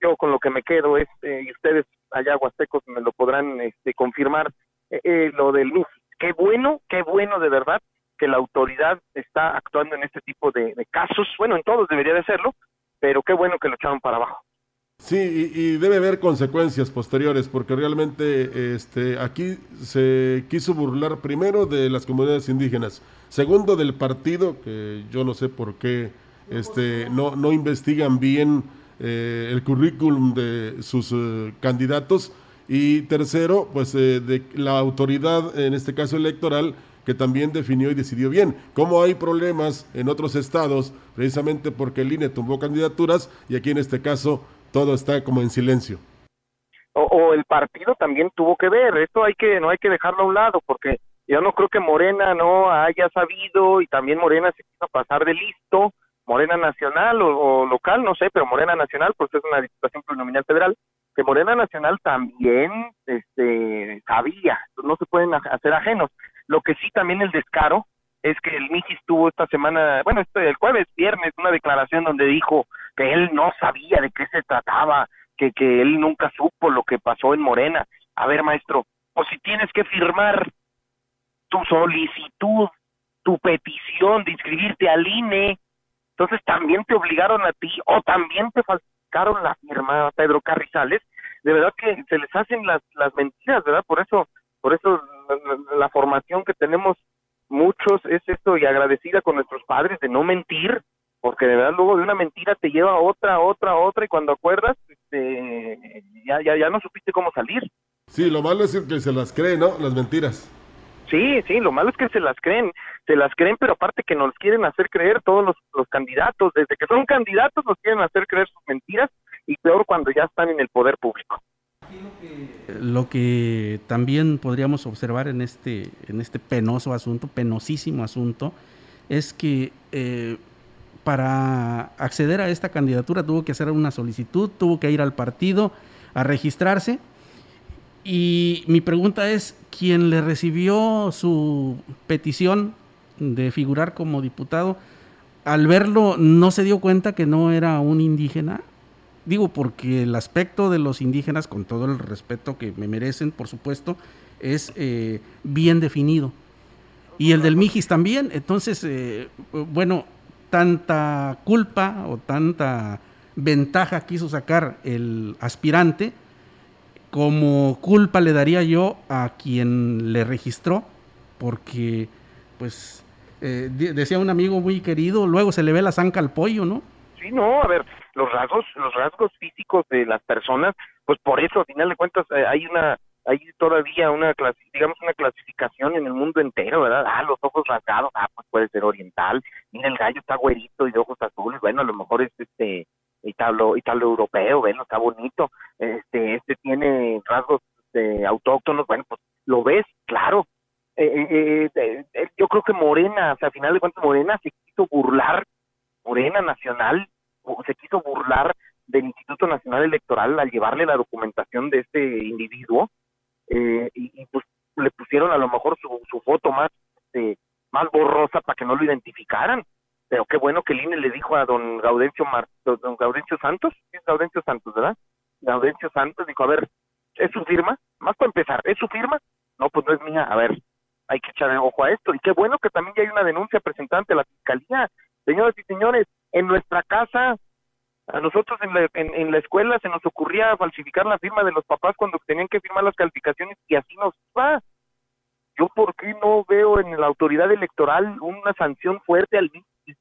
yo con lo que me quedo es, eh, y ustedes allá huastecos me lo podrán este, confirmar, eh, eh lo del MIS. Qué bueno, qué bueno de verdad que la autoridad está actuando en este tipo de, de casos, bueno, en todos debería de serlo, pero qué bueno que lo echaron para abajo. Sí, y, debe haber consecuencias posteriores, porque realmente este, aquí se quiso burlar primero de las comunidades indígenas, segundo del partido, que yo no sé por qué este, no, no investigan bien eh, el currículum de sus eh, candidatos y tercero, pues eh, de la autoridad, en este caso electoral, que también definió y decidió bien. Como hay problemas en otros estados, precisamente porque el INE tumbó candidaturas y aquí en este caso todo está como en silencio. O, el partido también tuvo que ver, esto hay que no hay que dejarlo a un lado porque yo no creo que Morena no haya sabido y también Morena se quiso pasar de listo, Morena Nacional o, local, no sé, pero Morena Nacional, pues es una diputación plurinominal federal, que Morena Nacional también este, sabía, no se pueden hacer ajenos. Lo que sí también el descaro es que el Mijis tuvo esta semana, bueno, este, el jueves, viernes, una declaración donde dijo que él no sabía de qué se trataba, que, que él nunca supo lo que pasó en Morena. A ver, maestro, o si tienes que firmar tu solicitud, tu petición de inscribirte al INE, entonces también te obligaron a ti o también te falsificaron la firma Pedro Carrizales, de verdad que se les hacen las, las mentiras, ¿verdad? Por eso, por eso la formación que tenemos muchos es esto y agradecida con nuestros padres de no mentir, porque de verdad luego de una mentira te lleva a otra, otra, otra y cuando acuerdas, este, ya, ya, ya no supiste cómo salir. Sí, lo malo es que se las cree, ¿no? Las mentiras. Sí, sí, lo malo es que se las creen, se las creen, pero aparte que nos quieren hacer creer todos los, los candidatos, desde que son candidatos nos quieren hacer creer sus mentiras y peor cuando ya están en el poder público. Lo que también podríamos observar en este, en este penoso asunto, penosísimo asunto, es que eh, para acceder a esta candidatura tuvo que hacer una solicitud, tuvo que ir al partido a registrarse. Y mi pregunta es, ¿quién le recibió su petición de figurar como diputado, al verlo no se dio cuenta que no era un indígena? Digo, porque el aspecto de los indígenas, con todo el respeto que me merecen, por supuesto, es eh, bien definido. Y el del Mijis también. Entonces, eh, bueno, tanta culpa o tanta ventaja quiso sacar el aspirante, como culpa le daría yo a quien le registró, porque, pues, eh, decía un amigo muy querido, luego se le ve la zanca al pollo, ¿no? Sí, no, a ver, los rasgos, los rasgos físicos de las personas, pues por eso, al final de cuentas, eh, hay una, hay todavía una digamos una clasificación en el mundo entero, ¿verdad? Ah, los ojos rasgados, ah, pues puede ser oriental, mira el gallo está güerito y de ojos azules, bueno, a lo mejor es este italo, italo europeo, bueno, está bonito, este, este tiene rasgos este, autóctonos, bueno, pues lo ves, claro. Eh, yo creo que Morena, o sea, al final de cuentas Morena se quiso burlar Morena Nacional se quiso burlar del Instituto Nacional Electoral al llevarle la documentación de este individuo eh, y, pues le pusieron a lo mejor su, su foto más este, más borrosa para que no lo identificaran. Pero qué bueno que el INE le dijo a don Gaudencio don Gaudencio Santos es Gaudencio Santos verdad Gaudencio Santos dijo a ver es su firma más para empezar es su firma no pues no es mía a ver hay que echar ojo a esto. Y qué bueno que también ya hay una denuncia presentada ante la fiscalía. Señoras y señores, en nuestra casa, a nosotros en la, en, la escuela se nos ocurría falsificar la firma de los papás cuando tenían que firmar las calificaciones y así nos va. Yo, ¿por qué no veo en la autoridad electoral una sanción fuerte al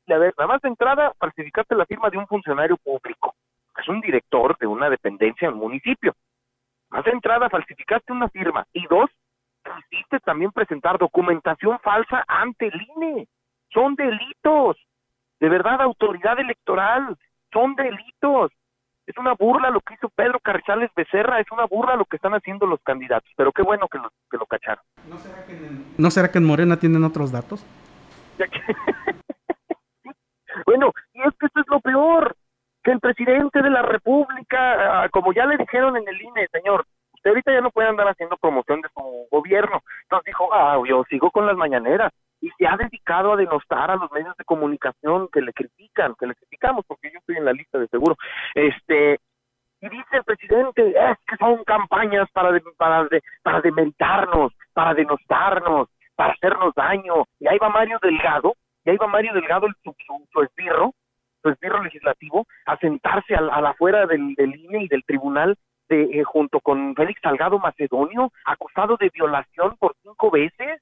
a ver, nada más de entrada, falsificaste la firma de un funcionario público, es un director de una dependencia del municipio. Más de entrada, falsificaste una firma. Y dos, quisiste también presentar documentación falsa ante el INE. Son delitos. De verdad, autoridad electoral, son delitos. Es una burla lo que hizo Pedro Carrizales Becerra, es una burla lo que están haciendo los candidatos, pero qué bueno que lo, que lo cacharon. ¿No será que, en, ¿No será que en Morena tienen otros datos? (laughs) bueno, y es que esto es lo peor, que el presidente de la República, ah, como ya le dijeron en el INE, señor, usted ahorita ya no puede andar haciendo promoción de su gobierno. Entonces dijo, ah, yo sigo con las mañaneras y se ha dedicado a denostar a los medios de comunicación que le critican, que le criticamos, porque yo estoy en la lista de seguro. Este, y dice el presidente, es que son campañas para, para, para demeritarnos, para denostarnos, para hacernos daño. Y ahí va Mario Delgado, y ahí va Mario Delgado, el, su, su, esbirro, su esbirro legislativo, a sentarse a, la afuera del, del INE y del tribunal de, eh, junto con Félix Salgado Macedonio, acusado de violación por cinco veces,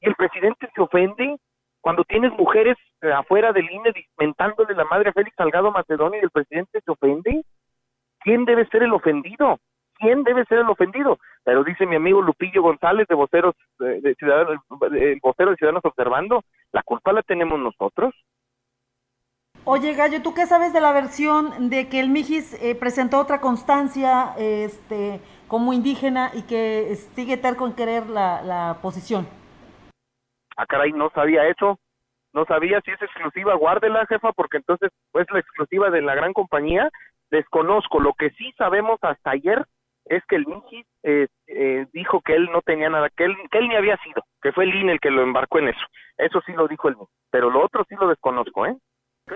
y el presidente se ofende. Cuando tienes mujeres eh, afuera del INE dismentándole la madre a Félix Salgado Macedonio y el presidente se ofende, ¿quién debe ser el ofendido? ¿Quién debe ser el ofendido? Pero dice mi amigo Lupillo González de Voceros, de, Ciudadanos, el vocero de Ciudadanos Observando, la culpa la tenemos nosotros. Oye, Gallo, ¿tú qué sabes de la versión de que el Mijis eh, presentó otra constancia este, como indígena y que sigue terco en querer la, la posición? Ah, caray, no sabía eso. No sabía si es exclusiva, guárdela, jefa, porque entonces es la exclusiva de la gran compañía. Desconozco. Lo que sí sabemos hasta ayer es que el Mijis eh, eh, dijo que él no tenía nada, que él, que él ni había sido, que fue el INE el que lo embarcó en eso. Eso sí lo dijo él, pero lo otro sí lo desconozco, ¿eh?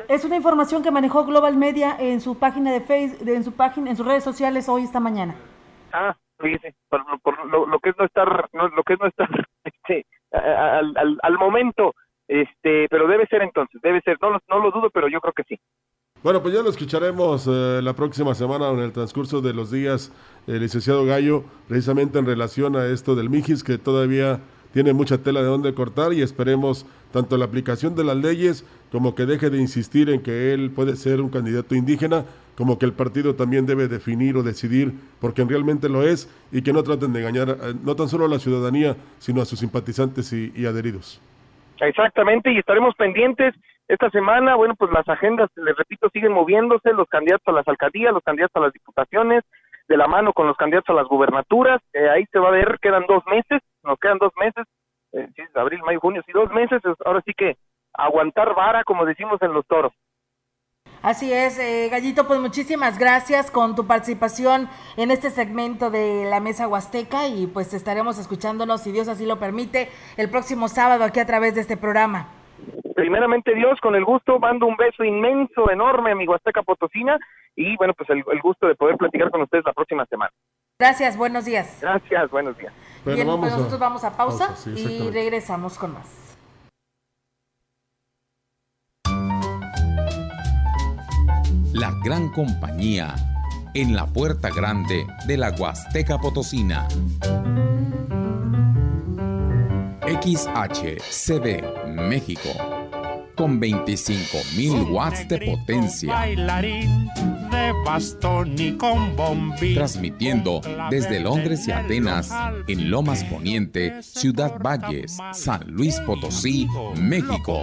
Es una información que manejó Global Media en su página de Facebook, en su página, en sus redes sociales hoy esta mañana. Ah, fíjese, por, lo, que es no estar, lo que es no estar, al, al, momento, este, pero debe ser entonces, debe ser, no, no lo dudo, pero yo creo que sí. Bueno, pues ya lo escucharemos eh, la próxima semana en el transcurso de los días, el licenciado Gallo, precisamente en relación a esto del Mijis, que todavía tiene mucha tela de dónde cortar y esperemos tanto la aplicación de las leyes como que deje de insistir en que él puede ser un candidato indígena, como que el partido también debe definir o decidir porque realmente lo es y que no traten de engañar no tan solo a la ciudadanía, sino a sus simpatizantes y, y adheridos. Exactamente, y estaremos pendientes esta semana. Bueno, pues las agendas, les repito, siguen moviéndose, los candidatos a las alcaldías, los candidatos a las diputaciones, de la mano con los candidatos a las gubernaturas. Eh, ahí se va a ver, quedan dos meses, nos quedan dos meses, eh, abril, mayo, junio, sí, dos meses. Ahora sí que aguantar vara, como decimos en los toros. Así es, eh, Gallito, pues muchísimas gracias con tu participación en este segmento de la Mesa Huasteca y pues estaremos escuchándonos, si Dios así lo permite, el próximo sábado aquí a través de este programa. Primeramente Dios, con el gusto, mando un beso inmenso, enorme a mi Huasteca Potosina y bueno, pues el, gusto de poder platicar con ustedes la próxima semana. Gracias, buenos días. Gracias, buenos días. Bien, pues nosotros vamos a pausa, y regresamos con más. La gran compañía en la puerta grande de la Huasteca Potosina. XHCB México con 25.000 watts de potencia. Transmitiendo desde Londres y Atenas, en Lomas Poniente, Ciudad Valles, San Luis Potosí, México.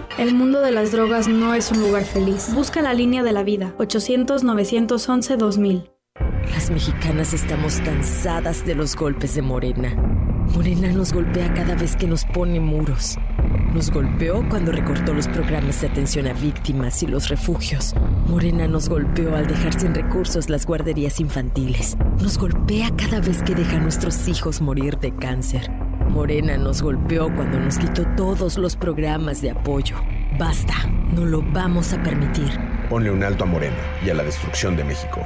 El mundo de las drogas no es un lugar feliz. Busca la línea de la vida. 800-911-2000. Las mexicanas estamos cansadas de los golpes de Morena. Morena nos golpea cada vez que nos pone muros. Nos golpeó cuando recortó los programas de atención a víctimas y los refugios. Morena nos golpeó al dejar sin recursos las guarderías infantiles. Nos golpea cada vez que deja a nuestros hijos morir de cáncer. Morena nos golpeó cuando nos quitó todos los programas de apoyo. Basta, no lo vamos a permitir. Ponle un alto a Morena y a la destrucción de México.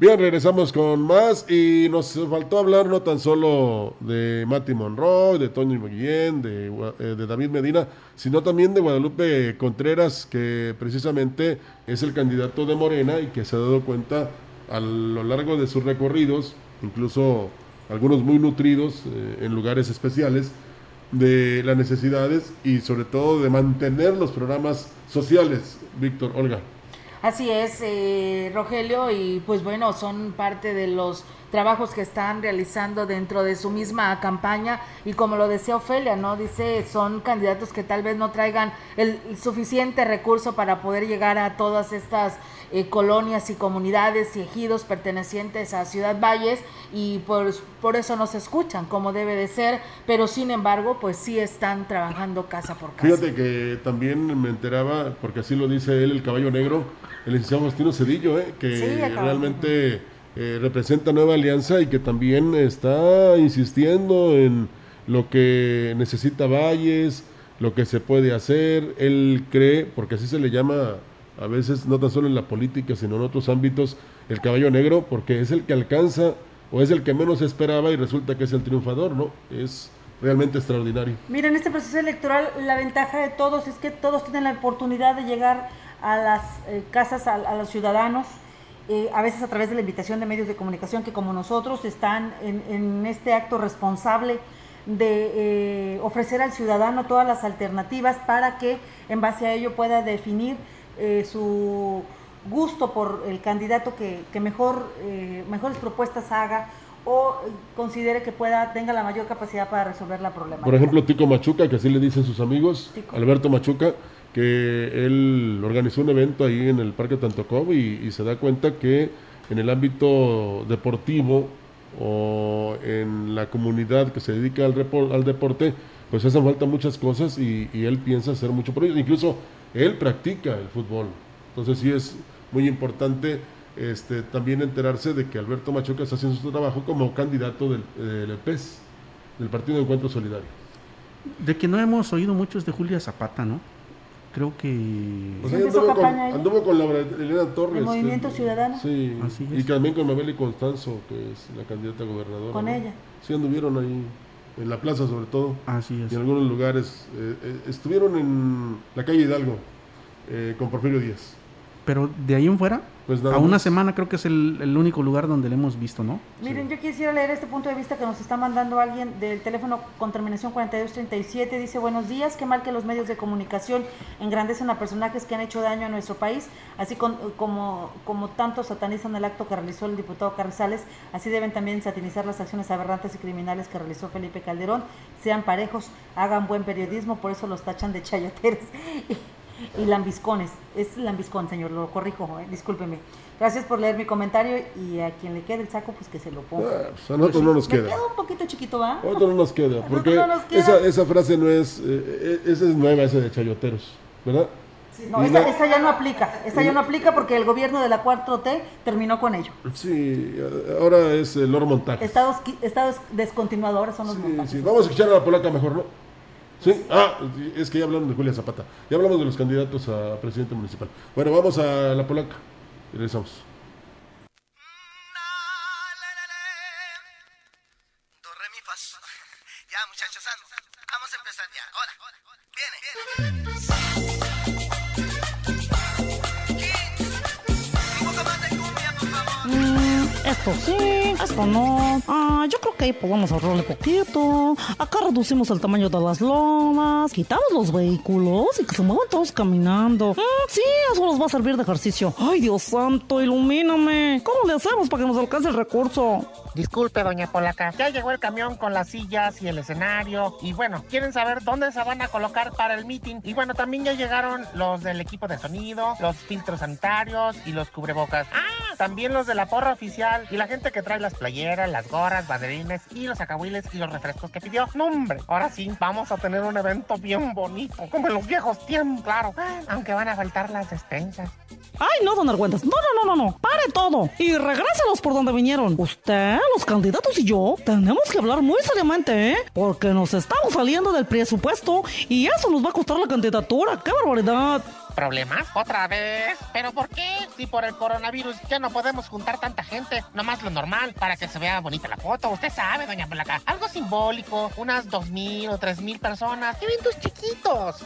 Bien, regresamos con más y nos faltó hablar no tan solo de Mati Monroy, de Toño Guillén, de, eh, de, David Medina, sino también de Guadalupe Contreras, que precisamente es el candidato de Morena y que se ha dado cuenta a lo largo de sus recorridos, incluso algunos muy nutridos eh, en lugares especiales, de las necesidades y sobre todo de mantener los programas sociales. Víctor, Olga. Así es, eh, Rogelio, y pues bueno, son parte de los trabajos que están realizando dentro de su misma campaña y como lo decía Ofelia, ¿no? Dice, son candidatos que tal vez no traigan el, suficiente recurso para poder llegar a todas estas eh, colonias y comunidades y ejidos pertenecientes a Ciudad Valles y por, por eso no se escuchan como debe de ser, pero sin embargo, pues sí están trabajando casa por casa. Fíjate que también me enteraba, porque así lo dice él, el caballo negro, el licenciado Agostino Cedillo, ¿eh? que realmente eh, representa Nueva Alianza y que también está insistiendo en lo que necesita Valles, lo que se puede hacer. Él cree, porque así se le llama a veces, no tan solo en la política, sino en otros ámbitos, el caballo negro, porque es el que alcanza o es el que menos esperaba y resulta que es el triunfador, ¿no? Es realmente extraordinario. Mira, en este proceso electoral la ventaja de todos es que todos tienen la oportunidad de llegar a las eh, casas, a, los ciudadanos, eh, a veces a través de la invitación de medios de comunicación que como nosotros están en, este acto responsable de eh, ofrecer al ciudadano todas las alternativas para que en base a ello pueda definir su gusto por el candidato que, mejor, mejores propuestas haga o considere que pueda tenga la mayor capacidad para resolver la problema. Por ejemplo, Tico Machuca, que así le dicen sus amigos, Alberto Machuca, que él organizó un evento ahí en el Parque Tantocov y, y se da cuenta que en el ámbito deportivo o en la comunidad que se dedica al, al deporte, pues hacen falta muchas cosas y, él piensa hacer mucho por ello. Incluso él practica el fútbol. Entonces sí es muy importante este, también enterarse de que Alberto Machuca está haciendo su trabajo como candidato del, del PES, del Partido de Encuentro Solidario. De que no hemos oído muchos de Julia Zapata, ¿no? creo que... Pues anduvo, con, anduvo con la Elena Torres. El Movimiento Ciudadano. Sí, y también con Mabel y Constanzo, que es la candidata a gobernadora. Con ella. Sí, anduvieron ahí, en la plaza sobre todo. Así es. Y en algunos lugares. Eh, eh, estuvieron en la calle Hidalgo, eh, con Porfirio Díaz. Pero de ahí en fuera, pues a una semana creo que es el, único lugar donde le hemos visto, ¿no? Miren, yo quisiera leer este punto de vista que nos está mandando alguien del teléfono con terminación 4237. Dice, buenos días, qué mal que los medios de comunicación engrandecen a personajes que han hecho daño a nuestro país, así como, como tanto satanizan el acto que realizó el diputado Carrizales, así deben también satanizar las acciones aberrantes y criminales que realizó Felipe Calderón. Sean parejos, hagan buen periodismo, por eso los tachan de chayoteres. (laughs) y lambiscones. Es lambiscón, señor, lo corrijo, eh, discúlpeme. Gracias por leer mi comentario y a quien le quede el saco, pues que se lo ponga. Ah, pues a nosotros no nos queda. Me queda un poquito chiquito, ¿va? A nosotros no nos queda, porque Esa, esa frase no es, eh, eh, esa es nueva, esa de chayoteros, ¿verdad? no, esa, esa, ya no aplica, esa ya no aplica porque el gobierno de la 4T terminó con ello. Sí, ahora es el Lord Montaje. Estados, estados descontinuados, ahora son los montajes. Sí, vamos a escuchar a la polaca mejor, ¿no? Sí, ah, es que ya hablamos de Julia Zapata. Ya hablamos de los candidatos a presidente municipal. Bueno, vamos a la polaca regresamos. Esto sí, esto no. Ah, yo creo que ahí podemos ahorrarle poquito. Acá reducimos el tamaño de las lomas, quitamos los vehículos y que se muevan todos caminando. Mm, sí, eso nos va a servir de ejercicio. Ay, Dios santo, ilumíname. ¿Cómo le hacemos para que nos alcance el recurso? Disculpe, doña Polaca. Ya llegó el camión con las sillas y el escenario. Y bueno, quieren saber dónde se van a colocar para el meeting. Y bueno, también ya llegaron los del equipo de sonido, los filtros sanitarios y los cubrebocas. Ah, también los de la porra oficial la gente que trae las playeras, las gorras, banderines y los acahuiles y los refrescos que pidió. No, hombre, ahora sí, vamos a tener un evento bien bonito, como en los viejos tiempos, claro, aunque van a faltar las despensas. Ay, no, don Argüentas. No, no, no, no, no. Pare todo. Y regréselos por donde vinieron. Usted, los candidatos y yo tenemos que hablar muy seriamente, ¿eh? Porque nos estamos saliendo del presupuesto y eso nos va a costar la candidatura. ¡Qué barbaridad! ¿Problemas? ¿Otra vez? ¿Pero por qué? Si por el coronavirus ya no podemos juntar tanta gente, nomás lo normal, para que se vea bonita la foto. Usted sabe, doña Polaca, algo simbólico, unas dos mil o tres mil personas, eventos chiquitos.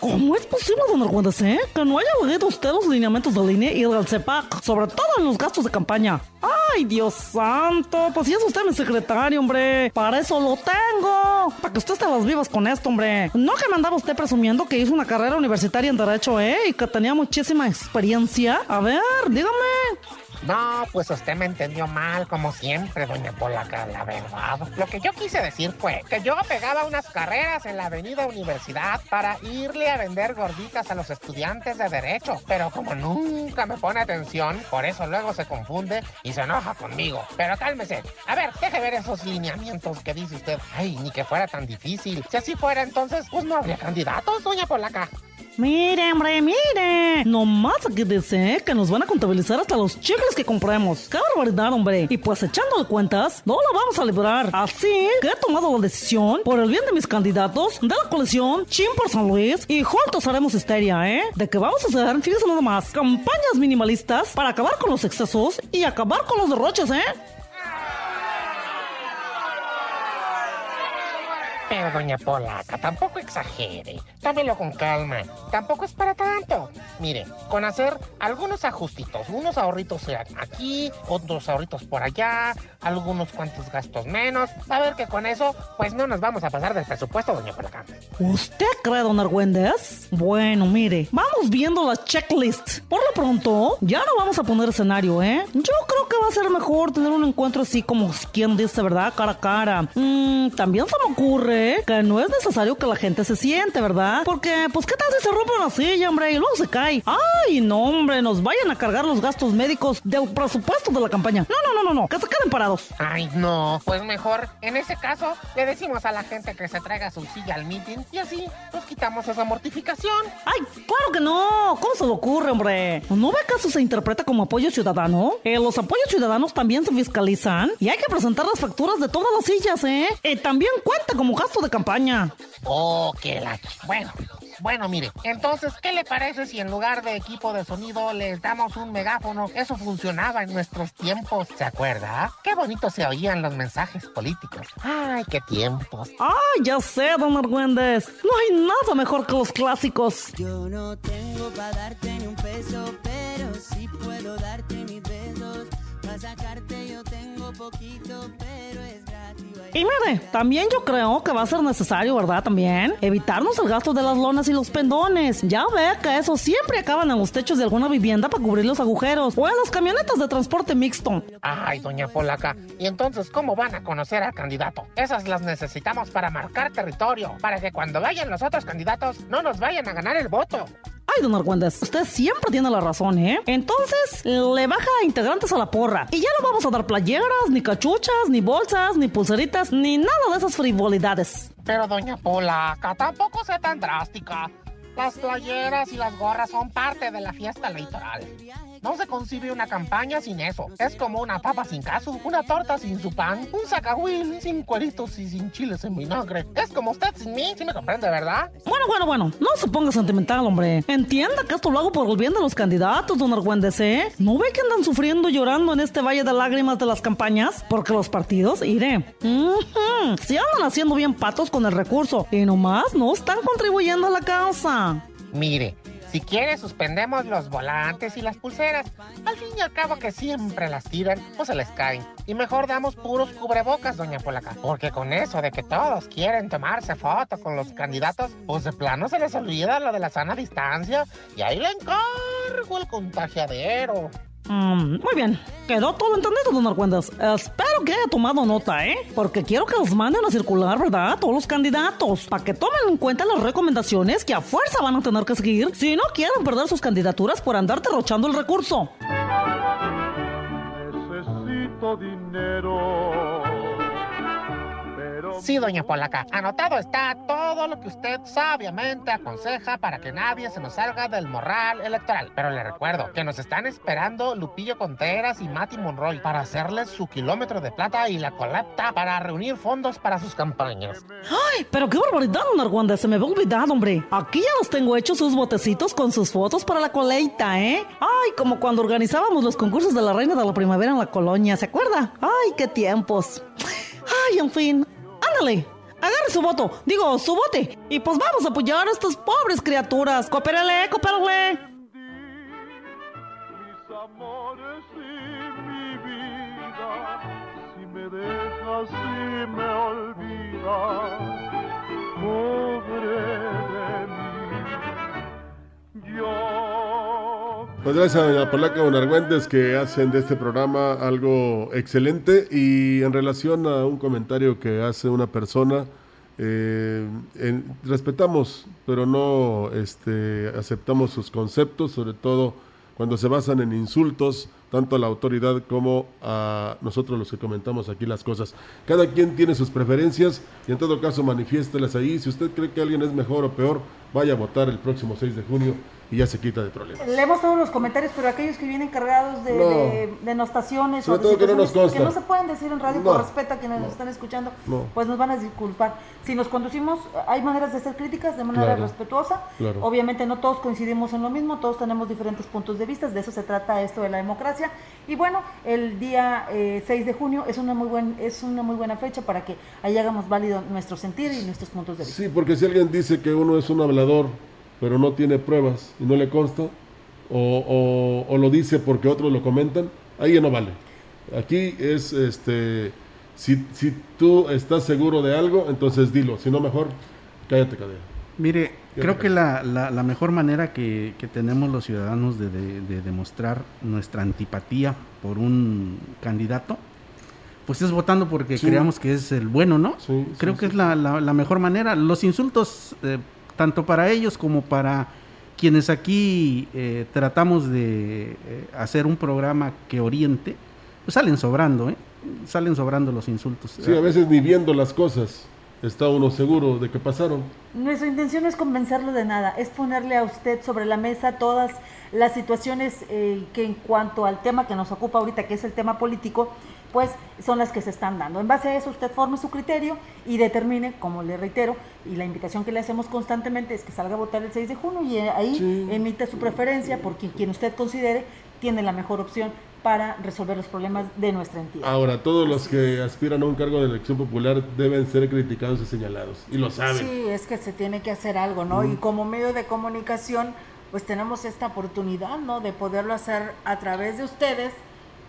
¿Cómo es posible, don Argüendas, eh? Que no haya leído usted los lineamientos del INE y del CEPAC, sobre todo en los gastos de campaña. ¡Ay, Dios santo! Pues si es usted mi secretario, hombre. Para eso lo tengo. Para que usted a las vivas con esto, hombre. No que me andaba usted presumiendo que hizo una carrera universitaria en Derecho, ¿eh? Y que tenía muchísima experiencia. A ver, dígame. No, pues usted me entendió mal, como siempre, doña Polaca, la verdad. Lo que yo quise decir fue que yo pegaba unas carreras en la avenida Universidad para irle a vender gorditas a los estudiantes de Derecho. Pero como nunca me pone atención, por eso luego se confunde y se enoja conmigo. Pero cálmese. A ver, deje ver esos lineamientos que dice usted. Ay, ni que fuera tan difícil. Si así fuera, entonces, pues no habría candidatos, doña Polaca. Mire, hombre, mire. Nomás aquí dice que nos van a contabilizar hasta los chicles que compremos. Qué barbaridad, hombre. Y pues echándole cuentas, no lo vamos a librar. Así que he tomado la decisión, por el bien de mis candidatos, de la coalición Chin por San Luis y juntos haremos histeria, ¿eh? De que vamos a hacer, fíjese nada más, campañas minimalistas para acabar con los excesos y acabar con los derroches, ¿eh? Pero doña Polaca, tampoco exagere. Tómelo con calma. Tampoco es para tanto. Mire, con hacer algunos ajustitos, unos ahorritos aquí, otros ahorritos por allá, algunos cuantos gastos menos. A ver que con eso, pues no nos vamos a pasar del presupuesto, doña Polaca. ¿Usted cree, don Argüendes? Bueno, mire, vamos viendo la checklist. Por lo pronto, ya no vamos a poner escenario, ¿eh? Yo creo que va a ser mejor tener un encuentro así como quien dice, ¿verdad? Cara a cara. Mm, también se me ocurre que no es necesario que la gente se siente, ¿verdad? Porque, pues, ¿qué tal si se rompe una silla, hombre? Y luego se cae. Ay, no, hombre, nos vayan a cargar los gastos médicos del presupuesto de la campaña. No, no, no, no, no, que se queden parados. Ay, no. Pues mejor, en ese caso, le decimos a la gente que se traiga su silla al meeting y así nos quitamos esa mortificación. Ay, claro que no. ¿Cómo se le ocurre, hombre? ¿No ve eso se interpreta como apoyo ciudadano? Eh, los apoyos ciudadanos también se fiscalizan y hay que presentar las facturas de todas las sillas, ¿eh? eh también cuenta como gasto de campaña. Oh, qué la... Bueno, bueno, mire, entonces, ¿qué le parece si en lugar de equipo de sonido les damos un megáfono? Eso funcionaba en nuestros tiempos, ¿se acuerda? Qué bonito se oían los mensajes políticos. Ay, qué tiempos. Ay, ya sé, don Argüendes. No hay nada mejor que los clásicos. Yo no tengo para darte ni un peso, pero sí puedo darte mis besos. Para sacarte yo tengo poquito, pero. Y mire, también yo creo que va a ser necesario, ¿verdad? También evitarnos el gasto de las lonas y los pendones. Ya ve que eso siempre acaban en los techos de alguna vivienda para cubrir los agujeros o en las camionetas de transporte mixto. Ay, doña Polaca, ¿y entonces cómo van a conocer al candidato? Esas las necesitamos para marcar territorio, para que cuando vayan los otros candidatos no nos vayan a ganar el voto. Ay, don Argüendes, usted siempre tiene la razón, ¿eh? Entonces, le baja integrantes a la porra. Y ya no vamos a dar playeras, ni cachuchas, ni bolsas, ni pulseritas, ni nada de esas frivolidades. Pero, doña Polaca, tampoco sea tan drástica. Las playeras y las gorras son parte de la fiesta electoral. No se concibe una campaña sin eso. Es como una papa sin caso, una torta sin su pan, un sacahuil sin cueritos y sin chiles en vinagre. Es como usted sin mí, si me comprende, ¿verdad? Bueno, bueno, bueno, no se ponga sentimental, hombre. Entienda que esto lo hago por el bien de los candidatos, don Argüendes, ¿eh? ¿No ve que andan sufriendo y llorando en este valle de lágrimas de las campañas? Porque los partidos, iré, se andan haciendo bien patos con el recurso y nomás no están contribuyendo a la causa. Mire, si quiere, suspendemos los volantes y las pulseras. Al fin y al cabo que siempre las tiran o se les caen. Y mejor damos puros cubrebocas, doña Polaca. Porque con eso de que todos quieren tomarse foto con los candidatos, pues de plano se les olvida lo de la sana distancia. Y ahí le encargo el contagiadero. Mm, muy bien, quedó todo entendido, don Argüendas. Espero que haya tomado nota, ¿eh? Porque quiero que los manden a circular, ¿verdad? Todos los candidatos, para que tomen en cuenta las recomendaciones que a fuerza van a tener que seguir si no quieren perder sus candidaturas por andar derrochando el recurso. tanto dinero. Sí, doña Polaca, anotado está todo lo que usted sabiamente aconseja para que nadie se nos salga del morral electoral. Pero le recuerdo que nos están esperando Lupillo Contreras y Mati Monroy para hacerles su kilómetro de plata y la colecta para reunir fondos para sus campañas. Ay, pero qué barbaridad, don Argüenda, se me va a olvidar, hombre. Aquí ya los tengo hechos sus botecitos con sus fotos para la colecta, ¿eh? Ay, como cuando organizábamos los concursos de la Reina de la Primavera en la colonia, ¿se acuerda? Ay, qué tiempos. Ay, en fin, ándale. Agarre su voto, digo, su bote. Y pues vamos a apoyar a estas pobres criaturas. Coopérale, coopérale. si me dejas y me olvidas, Pues gracias a doña Polaca Don Argüentes que hacen de este programa algo excelente y en relación a un comentario que hace una persona, eh, respetamos, pero no este, aceptamos sus conceptos, sobre todo cuando se basan en insultos, tanto a la autoridad como a nosotros los que comentamos aquí las cosas. Cada quien tiene sus preferencias y en todo caso manifiéstelas ahí. Si usted cree que alguien es mejor o peor, vaya a votar el próximo 6 de junio y ya se quita de problemas. Leemos todos los comentarios, pero aquellos que vienen cargados de, No. de denostaciones Sobre o de todo que no nos situaciones consta. que no se pueden decir en radio No. por respeto a quienes nos están escuchando, No. pues nos van a disculpar. Si nos conducimos, hay maneras de hacer críticas de manera Claro. respetuosa. Claro. Obviamente no todos coincidimos en lo mismo, todos tenemos diferentes puntos de vista, de eso se trata esto de la democracia. Y bueno, el día eh, 6 de junio es una muy buen es una muy buena fecha para que ahí hagamos válido nuestro sentir y nuestros puntos de vista. Sí, porque si alguien dice que uno es un hablador, pero no tiene pruebas y no le consta, o, o- o lo dice porque otros lo comentan, ahí ya no vale. Aquí es, este, si, si tú estás seguro de algo, entonces dilo, si no mejor, cállate, cadena. Mire, creo que la, la- la mejor manera que, que tenemos los ciudadanos de, de- de demostrar nuestra antipatía por un candidato, pues es votando porque Sí. creamos que es el bueno, ¿no? Sí, creo sí, que es la, la- la mejor manera. Los insultos, eh, tanto para ellos como para quienes aquí eh, tratamos de eh, hacer un programa que oriente, pues salen sobrando, ¿eh? Salen sobrando los insultos. Sí, a veces ni viendo las cosas está uno seguro de que pasaron. Nuestra intención no es convencerlo de nada, es ponerle a usted sobre la mesa todas las situaciones eh, que en cuanto al tema que nos ocupa ahorita, que es el tema político, pues son las que se están dando. En base a eso usted forme su criterio y determine, como le reitero, y la invitación que le hacemos constantemente es que salga a votar el 6 de junio y ahí emita su preferencia por quien, quien usted considere tiene la mejor opción para resolver los problemas de nuestra entidad. Ahora, todos los que aspiran a un cargo de elección popular deben ser criticados y señalados, y lo saben. Sí, es que se tiene que hacer algo, ¿no? Mm. Y como medio de comunicación, pues tenemos esta oportunidad, ¿no? De poderlo hacer a través de ustedes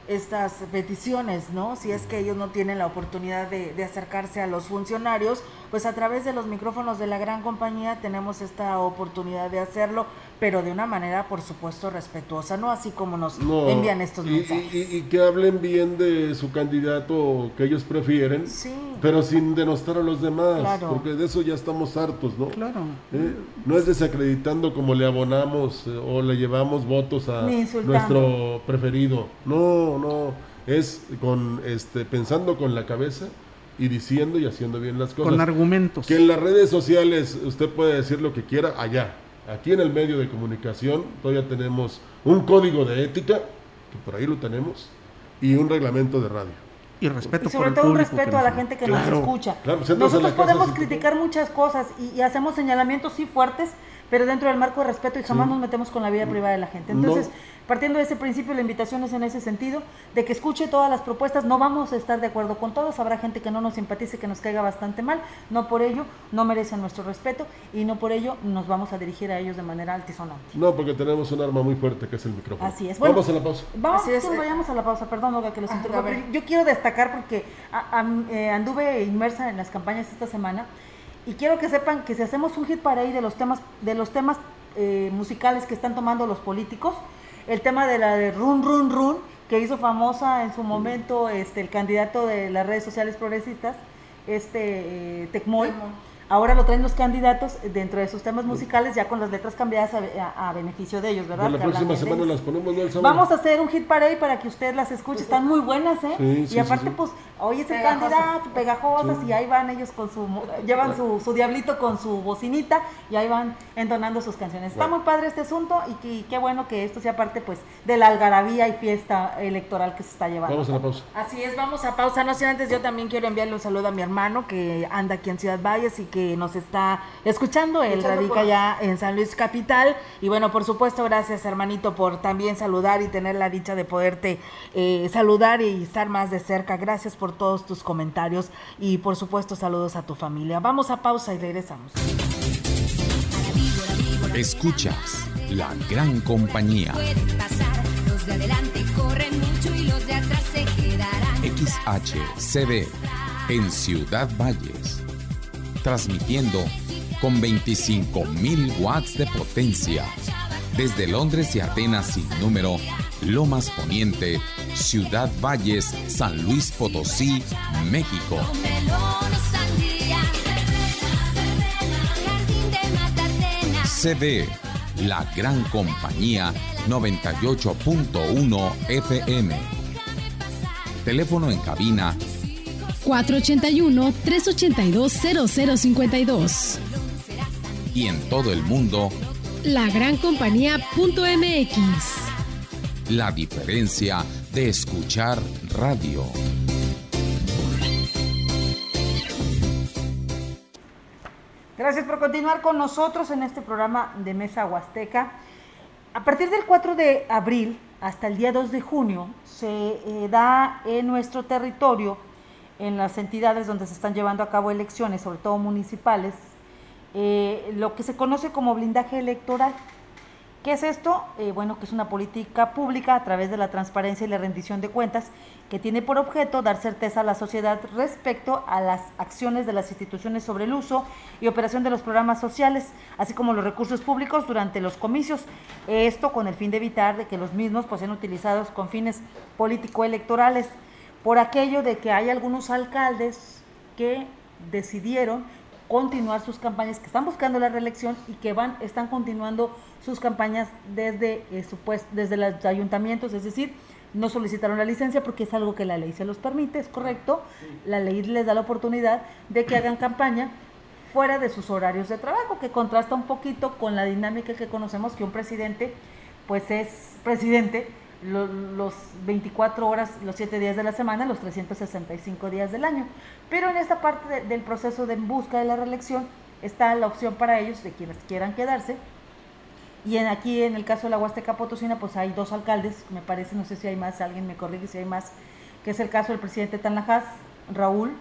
estas peticiones, ¿no? Si es que ellos no tienen la oportunidad de, de acercarse a los funcionarios, pues a través de los micrófonos de la gran compañía tenemos esta oportunidad de hacerlo, pero de una manera, por supuesto, respetuosa, ¿no? Así como nos No, envían estos y, mensajes. y- y- y que hablen bien de su candidato que ellos prefieren, pero sin denostar a los demás, Claro. porque de eso ya estamos hartos, ¿no? Claro. ¿Eh? No es desacreditando como le abonamos eh, o le llevamos votos a nuestro preferido. No, no, es con este pensando con la cabeza y diciendo y haciendo bien las cosas. Con argumentos. Que en las redes sociales usted puede decir lo que quiera allá. Aquí en el medio de comunicación todavía tenemos un código de ética, que por ahí lo tenemos, y un reglamento de radio. Y respeto Y sobre todo un respeto a la gente que Claro, nos escucha. claro, pues Nosotros podemos criticar muchas cosas y, y hacemos señalamientos sí fuertes, pero dentro del marco de respeto y jamás Sí. nos metemos con la vida privada de la gente. No. Entonces, partiendo de ese principio, la invitación es en ese sentido, de que escuche todas las propuestas. No vamos a estar de acuerdo con todas, habrá gente que no nos simpatice, que nos caiga bastante mal. No por ello no merecen nuestro respeto y no por ello nos vamos a dirigir a ellos de manera altisonante. No, porque tenemos un arma muy fuerte que es el micrófono. Así es. Bueno, Vamos a la pausa. Vamos, Así es, que eh. vayamos a la pausa, perdón, Olga, que los Ah, interrumpa, Yo quiero destacar porque a- eh, anduve inmersa en las campañas esta semana y quiero que sepan que si hacemos un hit para ahí de los temas, de los temas eh, musicales que están tomando los políticos, el tema de la de Run Run Run, que hizo famosa en su momento este el candidato de las redes sociales progresistas, este eh, Tecmoy. Ahora lo traen los candidatos dentro de sus temas musicales, ya con las letras cambiadas a, a- a beneficio de ellos, ¿verdad? La Que próxima semana las ponemos, ¿no? El sábado. Vamos a hacer un hit parade para que usted las escuche, están muy buenas, ¿eh? Sí, y aparte, sí, sí. pues, hoy es el Pegajosas. candidato, pegajosas, Sí. y ahí van ellos con su, llevan su, su diablito con su bocinita, y ahí van entonando sus canciones. Está Bueno. muy padre este asunto, y, que- y qué bueno que esto sea parte, pues, de la algarabía y fiesta electoral que se está llevando. Vamos a la pausa. Así es, vamos a pausa. No sé, antes yo también quiero enviarle un saludo a mi hermano que anda aquí en Ciudad Valles y que nos está escuchando. Él Echando radica ya en San Luis Capital. Y bueno, por supuesto, gracias hermanito por también saludar y tener la dicha de poderte eh, saludar y estar más de cerca. Gracias por todos tus comentarios y por supuesto saludos a tu familia. Vamos a pausa y regresamos. Escuchas la gran compañía pasar. Los de adelante corren mucho y los de atrás se quedarán. XHCB en Ciudad Valles, transmitiendo con 25.000 watts de potencia desde Londres y Atenas sin número, Lomas Poniente, Ciudad Valles, San Luis Potosí, México. CD, la gran compañía 98.1 FM. Teléfono en cabina 481-382-0052. y en todo el mundo, La gran compañía.mx. la diferencia de escuchar radio. Gracias por continuar con nosotros en este programa de Mesa Huasteca. A partir del 4 de abril hasta el día 2 de junio se eh, da en nuestro territorio, en las entidades donde se están llevando a cabo elecciones, sobre todo municipales, eh, lo que se conoce como blindaje electoral. ¿Qué es esto? Eh, bueno, que es una política pública a través de la transparencia y la rendición de cuentas que tiene por objeto dar certeza a la sociedad respecto a las acciones de las instituciones sobre el uso y operación de los programas sociales, así como los recursos públicos durante los comicios. Esto con el fin de evitar de que los mismos pues, sean utilizados con fines político-electorales, por aquello de que hay algunos alcaldes que decidieron continuar sus campañas, que están buscando la reelección y que van, están continuando sus campañas desde, eh, su pues- desde los ayuntamientos, es decir, no solicitaron la licencia porque es algo que la ley se los permite, es correcto, la ley les da la oportunidad de que hagan campaña fuera de sus horarios de trabajo, que contrasta un poquito con la dinámica que conocemos que un presidente pues es presidente lo- los 24 horas, los 7 días de la semana, los 365 días del año. Pero en esta parte de- del proceso de busca de la reelección está la opción para ellos de quienes quieran quedarse. Y en, aquí en el caso de la Huasteca Potosina, pues hay dos alcaldes, me parece, no sé si hay más, alguien me corrige si hay más, que es el caso del presidente Tanlajas, Raúl,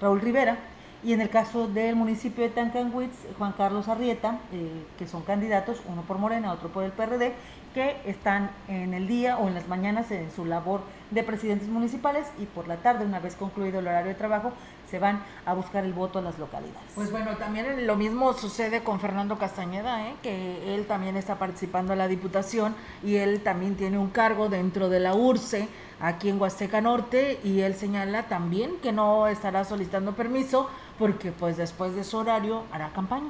Raúl Rivera, y en el caso del municipio de Tancanwitz, Juan Carlos Arrieta, eh, que son candidatos, uno por Morena, otro por el PRD, que están en el día o en las mañanas en su labor de presidentes municipales y por la tarde, una vez concluido el horario de trabajo, se van a buscar el voto a las localidades. Pues bueno, también lo mismo sucede con Fernando Castañeda, ¿eh? que él también está participando en la Diputación y él también tiene un cargo dentro de la URCE aquí en Huasteca Norte y él señala también que no estará solicitando permiso porque pues después de su horario hará campaña.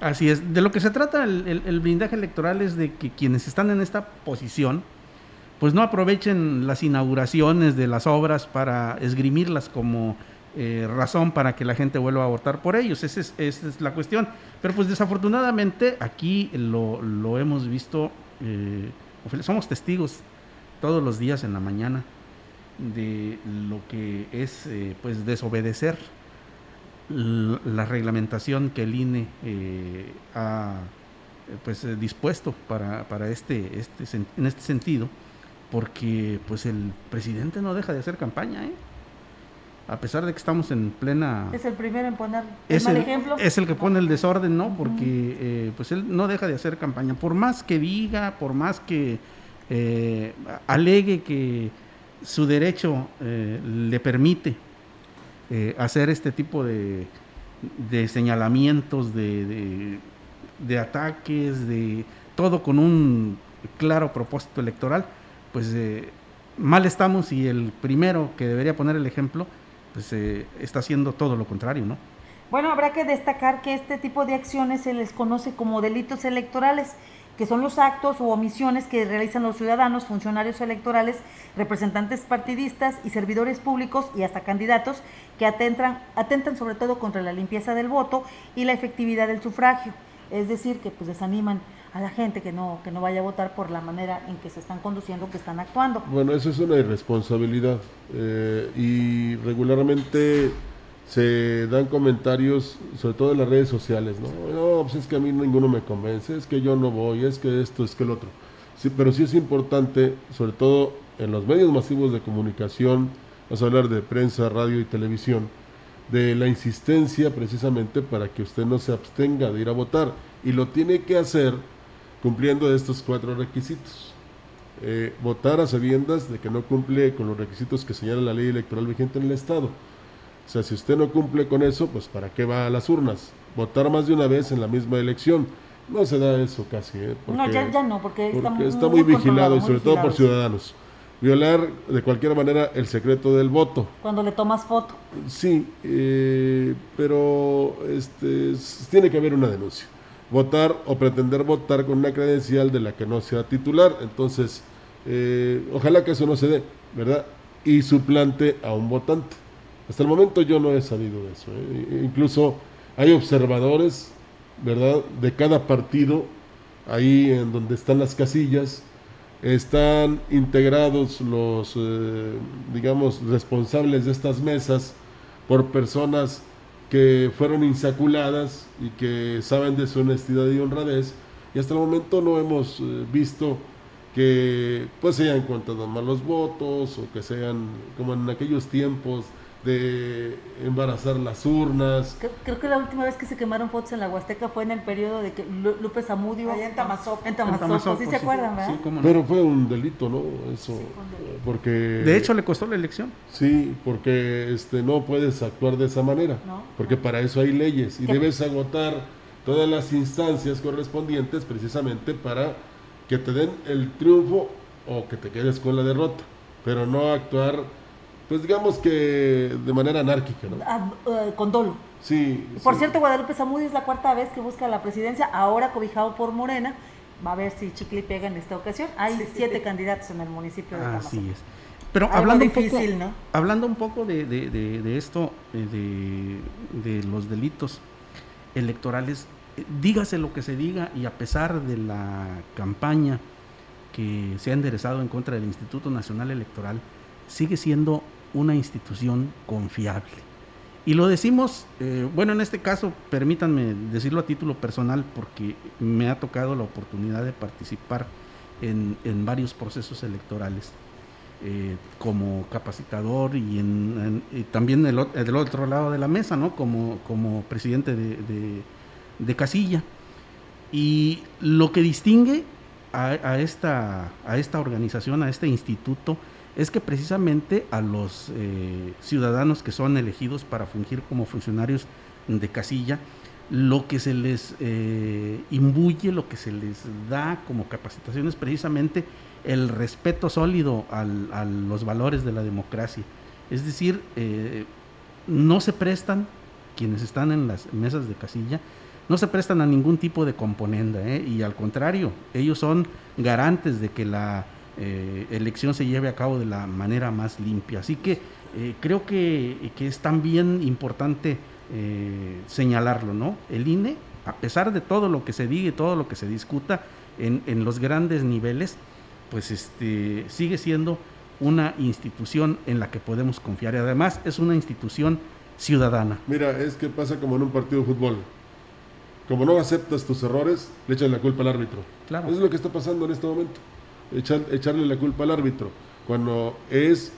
Así es. De lo que se trata el, blindaje electoral es de que quienes están en esta posición, pues no aprovechen las inauguraciones de las obras para esgrimirlas como eh, razón para que la gente vuelva a votar por ellos. Esa es, esa es la cuestión. Pero pues desafortunadamente aquí lo, lo hemos visto, eh, somos testigos todos los días en la mañana de lo que es eh, pues desobedecer la reglamentación que el INE eh, ha pues eh, dispuesto para, para este, este en este sentido porque pues el presidente no deja de hacer campaña ¿eh? a pesar de que estamos en plena Es el primero en poner el es mal el, ejemplo. es el que pone el desorden, ¿no? Porque eh, pues él no deja de hacer campaña. Por más que diga, por más que eh, alegue que su derecho eh, le permite eh, hacer este tipo de, de señalamientos, de, de- ataques, de todo con un claro propósito electoral, pues eh, mal estamos y el primero que debería poner el ejemplo, pues eh, está haciendo todo lo contrario, ¿no? Bueno, habrá que destacar que este tipo de acciones se les conoce como delitos electorales, que son los actos o omisiones que realizan los ciudadanos, funcionarios electorales, representantes partidistas y servidores públicos y hasta candidatos que atentan, atentan sobre todo contra la limpieza del voto y la efectividad del sufragio. Es decir, que pues desaniman a la gente que no, que no vaya a votar por la manera en que se están conduciendo, que están actuando. Bueno, eso es una irresponsabilidad eh, y regularmente se dan comentarios, sobre todo en las redes sociales, ¿no? Pues es que a mí ninguno me convence, es que yo no voy, es que esto, es que el otro. Sí, pero sí es importante, sobre todo en los medios masivos de comunicación, vamos a hablar de prensa, radio y televisión, de la insistencia precisamente para que usted no se abstenga de ir a votar y lo tiene que hacer cumpliendo estos cuatro requisitos. Eh, votar a sabiendas de que no cumple con los requisitos que señala la ley electoral vigente en el Estado o sea, si usted no cumple con eso, pues ¿para qué va a las urnas? Votar más de una vez en la misma elección. No se da eso casi, ¿eh? no, ya, ya, no, porque, está, muy, está muy, vigilado y sobre todo por ciudadanos. Violar de cualquier manera el secreto del voto. Cuando le tomas foto. Sí, eh, pero este, tiene que haber una denuncia. Votar o pretender votar con una credencial de la que no sea titular. Entonces, eh, ojalá que eso no se dé, ¿verdad? Y suplante a un votante. Hasta el momento yo no he sabido de eso. ¿eh? Incluso hay observadores, ¿verdad? De cada partido, ahí en donde están las casillas, están integrados los, eh, digamos, responsables de estas mesas por personas que fueron insaculadas y que saben de su honestidad y honradez. Y hasta el momento no hemos eh, visto que pues se hayan contado malos votos o que sean como en aquellos tiempos de embarazar las urnas. Creo, que la última vez que se quemaron fotos en la Huasteca fue en el periodo de que Lupe Zamudio. Allá en Tamazopo. En Tamazopo, ¿sí se acuerdan, verdad? Pero fue un delito, ¿no? Eso. porque. De hecho, le costó la elección. Sí, porque este no puedes actuar de esa manera. porque para eso hay leyes y debes agotar todas las instancias correspondientes precisamente para que te den el triunfo o que te quedes con la derrota. Pero no actuar pues digamos que de manera anárquica, ¿no? Ah, eh, con dolo. Sí. Por cierto, Guadalupe Zamudio es la cuarta vez que busca la presidencia, ahora cobijado por Morena. Va a ver si Chicle pega en esta ocasión. Hay siete candidatos en el municipio de. Así es. Pero hablando un, poco, hablando un poco de, de, de, esto, eh, de, los delitos electorales, dígase lo que se diga y a pesar de la campaña que se ha enderezado en contra del Instituto Nacional Electoral, sigue siendo una institución confiable. Y lo decimos, eh, bueno, en este caso, permítanme decirlo a título personal, porque me ha tocado la oportunidad de participar en, varios procesos electorales eh, como capacitador y, en, también del, otro lado de la mesa, ¿no? Como, como presidente de, casilla. Y lo que distingue a, esta, a esta organización, a este instituto, es que precisamente a los eh, ciudadanos que son elegidos para fungir como funcionarios de casilla, lo que se les eh, imbuye, lo que se les da como capacitación es precisamente el respeto sólido a los valores de la democracia. Es decir, eh, no se prestan, quienes están en las mesas de casilla, no se prestan a ningún tipo de componenda, y al contrario, ellos son garantes de que la eh, elección se lleve a cabo de la manera más limpia. Así que eh, creo que, es también importante eh, señalarlo, ¿no? El INE, a pesar de todo lo que se diga y todo lo que se discuta en, los grandes niveles, pues este, sigue siendo una institución en la que podemos confiar y además es una institución ciudadana. Mira, es que pasa como en un partido de fútbol. Como no aceptas tus errores, le echas la culpa al árbitro. Claro. Eso es lo que está pasando en este momento echarle la culpa al árbitro, cuando es,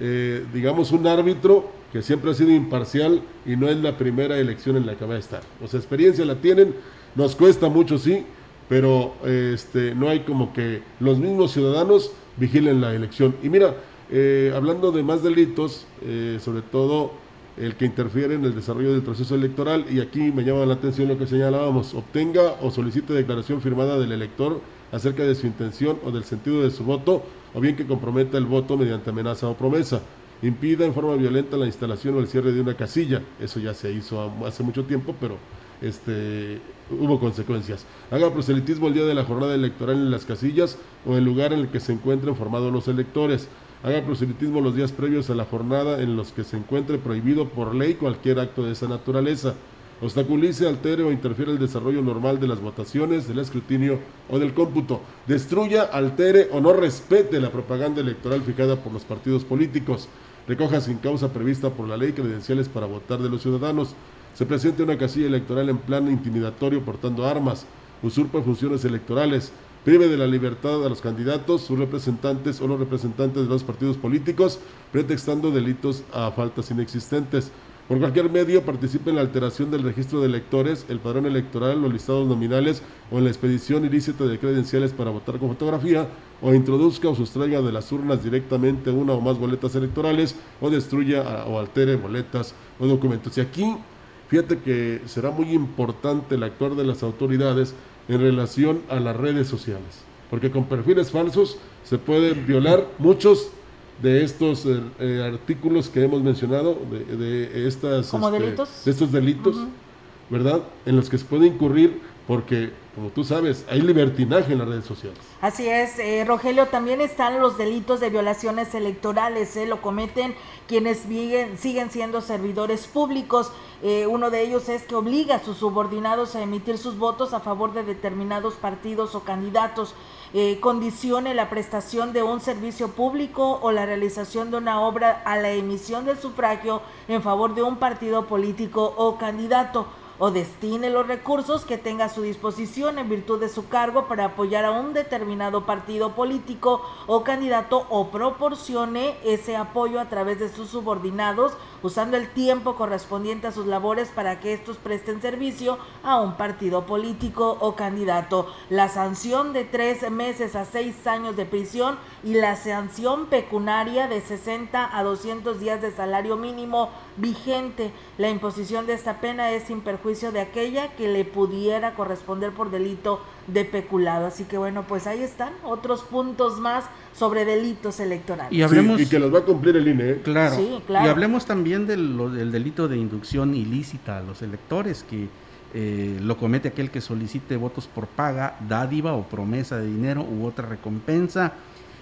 eh, digamos, un árbitro que siempre ha sido imparcial y no es la primera elección en la que va a estar. O sea, experiencia la tienen, nos cuesta mucho, sí, pero este, no hay como que los mismos ciudadanos vigilen la elección. Y mira, eh, hablando de más delitos, eh, sobre todo el que interfiere en el desarrollo del proceso electoral, y aquí me llama la atención lo que señalábamos, obtenga o solicite declaración firmada del elector acerca de su intención o del sentido de su voto, o bien que comprometa el voto mediante amenaza o promesa. impida en forma violenta la instalación o el cierre de una casilla. Eso ya se hizo hace mucho tiempo, pero este, hubo consecuencias. Haga proselitismo el día de la jornada electoral en las casillas o el lugar en el que se encuentren formados los electores. Haga proselitismo los días previos a la jornada en los que se encuentre prohibido por ley cualquier acto de esa naturaleza. Obstaculice, altere o interfiere el desarrollo normal de las votaciones, del escrutinio o del cómputo. Destruya, altere o no respete la propaganda electoral fijada por los partidos políticos. Recoja sin causa prevista por la ley credenciales para votar de los ciudadanos. Se presente una casilla electoral en plan intimidatorio portando armas. Usurpa funciones electorales prive de la libertad a los candidatos, sus representantes o los representantes de los partidos políticos, pretextando delitos a faltas inexistentes. Por cualquier medio participe en la alteración del registro de electores, el padrón electoral, los listados nominales o en la expedición ilícita de credenciales para votar con fotografía, o introduzca o sustraiga de las urnas directamente una o más boletas electorales, o destruya o altere boletas o documentos. Y aquí, fíjate que será muy importante el actuar de las autoridades en relación a las redes sociales, porque con perfiles falsos se pueden violar muchos de estos eh, eh, artículos que hemos mencionado, de, estas, ¿Como este, delitos? de estos delitos, ¿verdad? En los que se puede incurrir porque, como tú sabes, hay libertinaje en las redes sociales. Así es, eh, Rogelio, también están los delitos de violaciones electorales, eh, lo cometen quienes siguen, siguen siendo servidores públicos. Eh, uno de ellos es que obliga a sus subordinados a emitir sus votos a favor de determinados partidos o candidatos. Condicione la prestación de un servicio público o la realización de una obra a la emisión del sufragio en favor de un partido político o candidato o destine los recursos que tenga a su disposición en virtud de su cargo para apoyar a un determinado partido político o candidato o proporcione ese apoyo a través de sus subordinados usando el tiempo correspondiente a sus labores para que estos presten servicio a un partido político o candidato. La sanción de tres meses a seis años de prisión y la sanción pecunaria de 60 a 200 días de salario mínimo vigente. La imposición de esta pena es sin perjuicio de aquella que le pudiera corresponder por delito de peculado. Así que bueno, pues ahí están otros puntos más sobre delitos electorales. Y, hablemos, y que los va a cumplir el INE. ¿eh? Claro. Y hablemos también del, del, delito de inducción ilícita a los electores, que eh, lo comete aquel que solicite votos por paga, dádiva o promesa de dinero u otra recompensa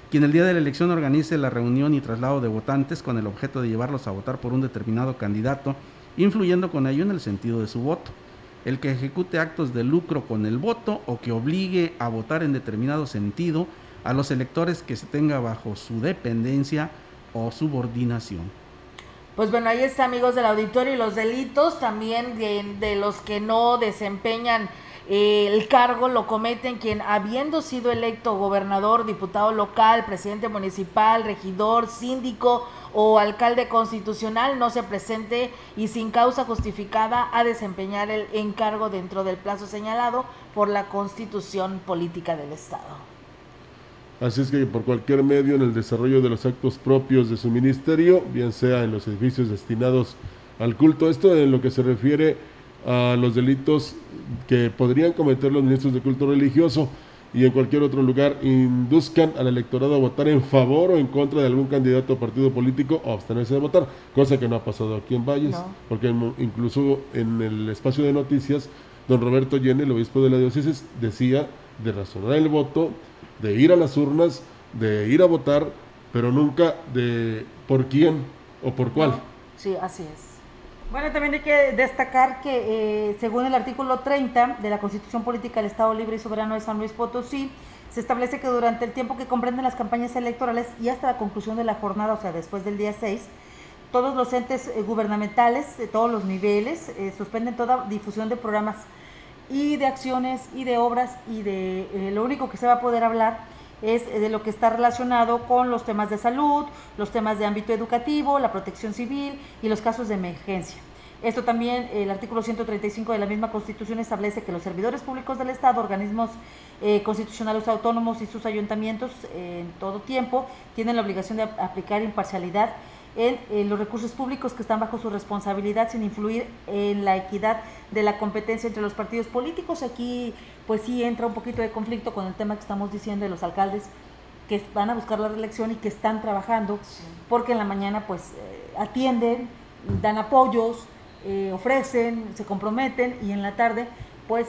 quien el día de la elección organice la reunión y traslado de votantes con el objeto de llevarlos a votar por un determinado candidato, influyendo con ello en el sentido de su voto. El que ejecute actos de lucro con el voto o que obligue a votar en determinado sentido a los electores que se tenga bajo su dependencia o subordinación. Pues bueno, ahí está amigos del auditorio y los delitos también de, los que no desempeñan el cargo lo cometen quien, habiendo sido electo gobernador, diputado local, presidente municipal, regidor, síndico o alcalde constitucional, no se presente y sin causa justificada a desempeñar el encargo dentro del plazo señalado por la constitución política del Estado. Así es que por cualquier medio en el desarrollo de los actos propios de su ministerio, bien sea en los edificios destinados al culto, esto en lo que se refiere a los delitos que podrían cometer los ministros de culto religioso y en cualquier otro lugar induzcan al electorado a votar en favor o en contra de algún candidato o partido político o abstenerse de votar, cosa que no ha pasado aquí en Valles, porque incluso en el espacio de noticias, don Roberto Yene, el obispo de la diócesis, decía de razonar el voto, de ir a las urnas, de ir a votar, pero nunca de por quién o por cuál. Sí, así es. Bueno, también hay que destacar que eh, según el artículo 30 de la Constitución Política del Estado Libre y Soberano de San Luis Potosí, se establece que durante el tiempo que comprenden las campañas electorales y hasta la conclusión de la jornada, o sea, después del día 6, todos los entes eh, gubernamentales de todos los niveles eh, suspenden toda difusión de programas y de acciones y de obras y de lo único que se va a poder hablar es de lo que está relacionado con los temas de salud, los temas de ámbito educativo, la protección civil y los casos de emergencia. Esto también, el artículo 135 de la misma Constitución establece que los servidores públicos del Estado, organismos eh, constitucionales autónomos y sus ayuntamientos en todo tiempo tienen la obligación de aplicar imparcialidad en, los recursos públicos que están bajo su responsabilidad sin influir en la equidad de la competencia entre los partidos políticos. Aquí pues sí entra un poquito de conflicto con el tema que estamos diciendo de los alcaldes que van a buscar la reelección y que están trabajando, porque en la mañana pues eh, atienden, dan apoyos, eh, ofrecen, se comprometen y en la tarde pues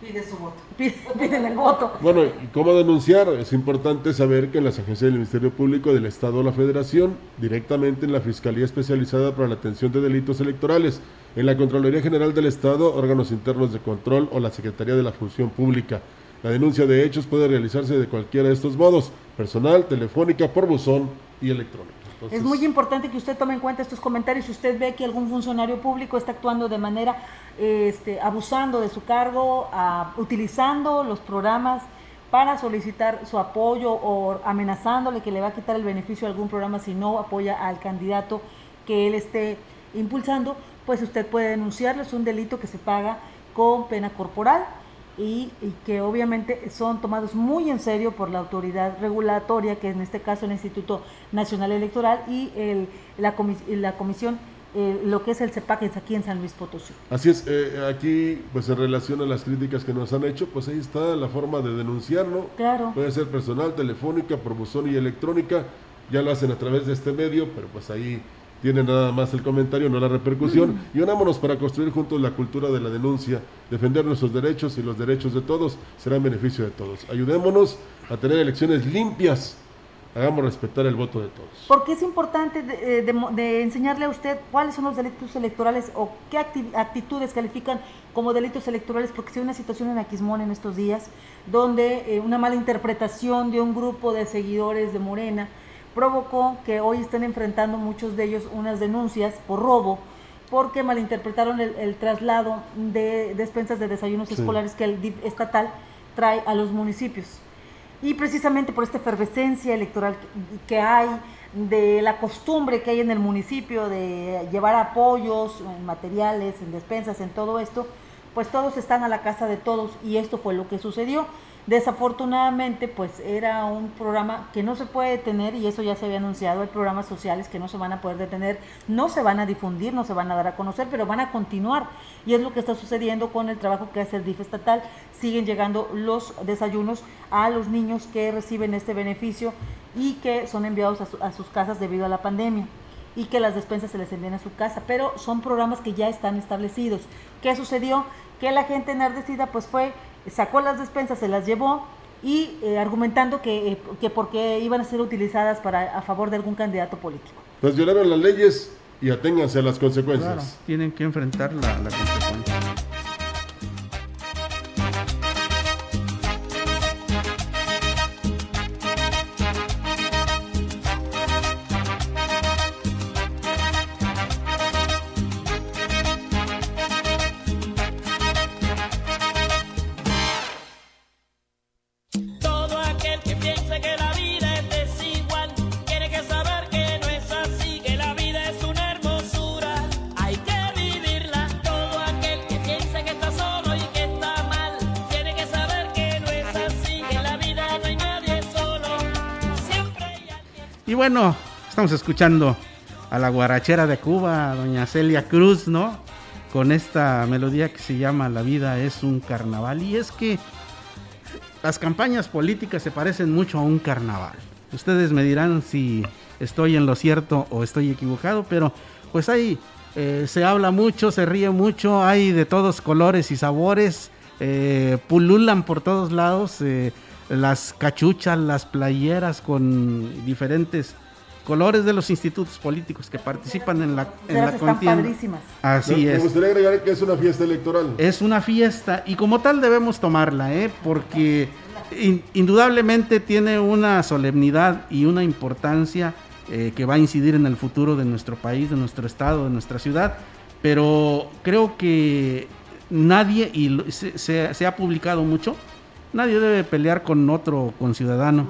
Pide su voto. (laughs) piden el voto. Bueno, ¿y cómo denunciar? Es importante saber que en las agencias del Ministerio Público del Estado o la Federación, directamente en la Fiscalía Especializada para la Atención de Delitos Electorales, en la Contraloría General del Estado, órganos internos de control o la Secretaría de la Función Pública. La denuncia de hechos puede realizarse de cualquiera de estos modos, personal, telefónica, por buzón y electrónico. Es muy importante que usted tome en cuenta estos comentarios. Si usted ve que algún funcionario público está actuando de manera, este, abusando de su cargo, a- utilizando los programas para solicitar su apoyo o amenazándole que le va a quitar el beneficio de algún programa si no apoya al candidato que él esté impulsando, pues usted puede denunciarlo. Es un delito que se paga con pena corporal y, y que obviamente son tomados muy en serio por la autoridad regulatoria, que en este caso el Instituto Nacional Electoral y el, la, comis- la comisión, eh, lo que es el CEPAC es aquí en San Luis Potosí. Así es, eh, aquí pues en relación a las críticas que nos han hecho, pues ahí está la forma de denunciarlo. Claro. Puede ser personal, telefónica, por buzón y electrónica. Ya lo hacen a través de este medio, pero pues ahí tiene nada más el comentario, no la repercusión. Y unámonos para construir juntos la cultura de la denuncia, defender nuestros derechos y los derechos de todos será en beneficio de todos. Ayudémonos a tener elecciones limpias. Hagamos respetar el voto de todos. Porque es importante de, eh, de de enseñarle a usted cuáles son los delitos electorales o qué acti- actitudes califican como delitos electorales, porque si hay una situación en Aquismón en estos días, donde eh, una mala interpretación de un grupo de seguidores de Morena provocó que hoy estén enfrentando muchos de ellos unas denuncias por robo, porque malinterpretaron el, el traslado de despensas de desayunos Sí. escolares que el DIF estatal trae a los municipios. Y precisamente por esta efervescencia electoral que- que hay, de la costumbre que hay en el municipio de llevar apoyos en materiales, en despensas, en todo esto, pues todos están a la casa de todos y esto fue lo que sucedió. Desafortunadamente, pues era un programa que no se puede detener y eso ya se había anunciado, hay programas sociales que no se van a poder detener, no se van a difundir, no se van a dar a conocer, pero van a continuar. Y es lo que está sucediendo con el trabajo que hace el DIF estatal. Siguen llegando los desayunos a los niños que reciben este beneficio y que son enviados a, su- a sus casas debido a la pandemia y que las despensas se les envían a su casa, pero son programas que ya están establecidos. ¿Qué sucedió? Que la gente enardecida pues fue, sacó las despensas, se las llevó y eh, argumentando que, eh, que porque iban a ser utilizadas para a favor de algún candidato político. Pues violaron las leyes y aténganse a las consecuencias. Claro, tienen que enfrentar la, la consecuencia. Bueno, estamos escuchando a la guarachera de Cuba, doña Celia Cruz, ¿no? Con esta melodía que se llama La vida es un carnaval. Y es que las campañas políticas se parecen mucho a un carnaval. Ustedes me dirán si estoy en lo cierto o estoy equivocado, pero pues ahí eh, se habla mucho, se ríe mucho, hay de todos colores y sabores, eh, pululan por todos lados eh, las cachuchas, las playeras con diferentes colores de los institutos políticos que participan en la, en la están contienda. padrísimas. Así Me- Me es. gustaría agregar que es una fiesta electoral. Es una fiesta y como tal debemos tomarla, ¿eh? porque in- indudablemente tiene una solemnidad y una importancia eh, que va a incidir en el futuro de nuestro país, de nuestro estado, de nuestra ciudad, pero creo que nadie, y lo- se, se- se ha publicado mucho, nadie debe pelear con otro conciudadano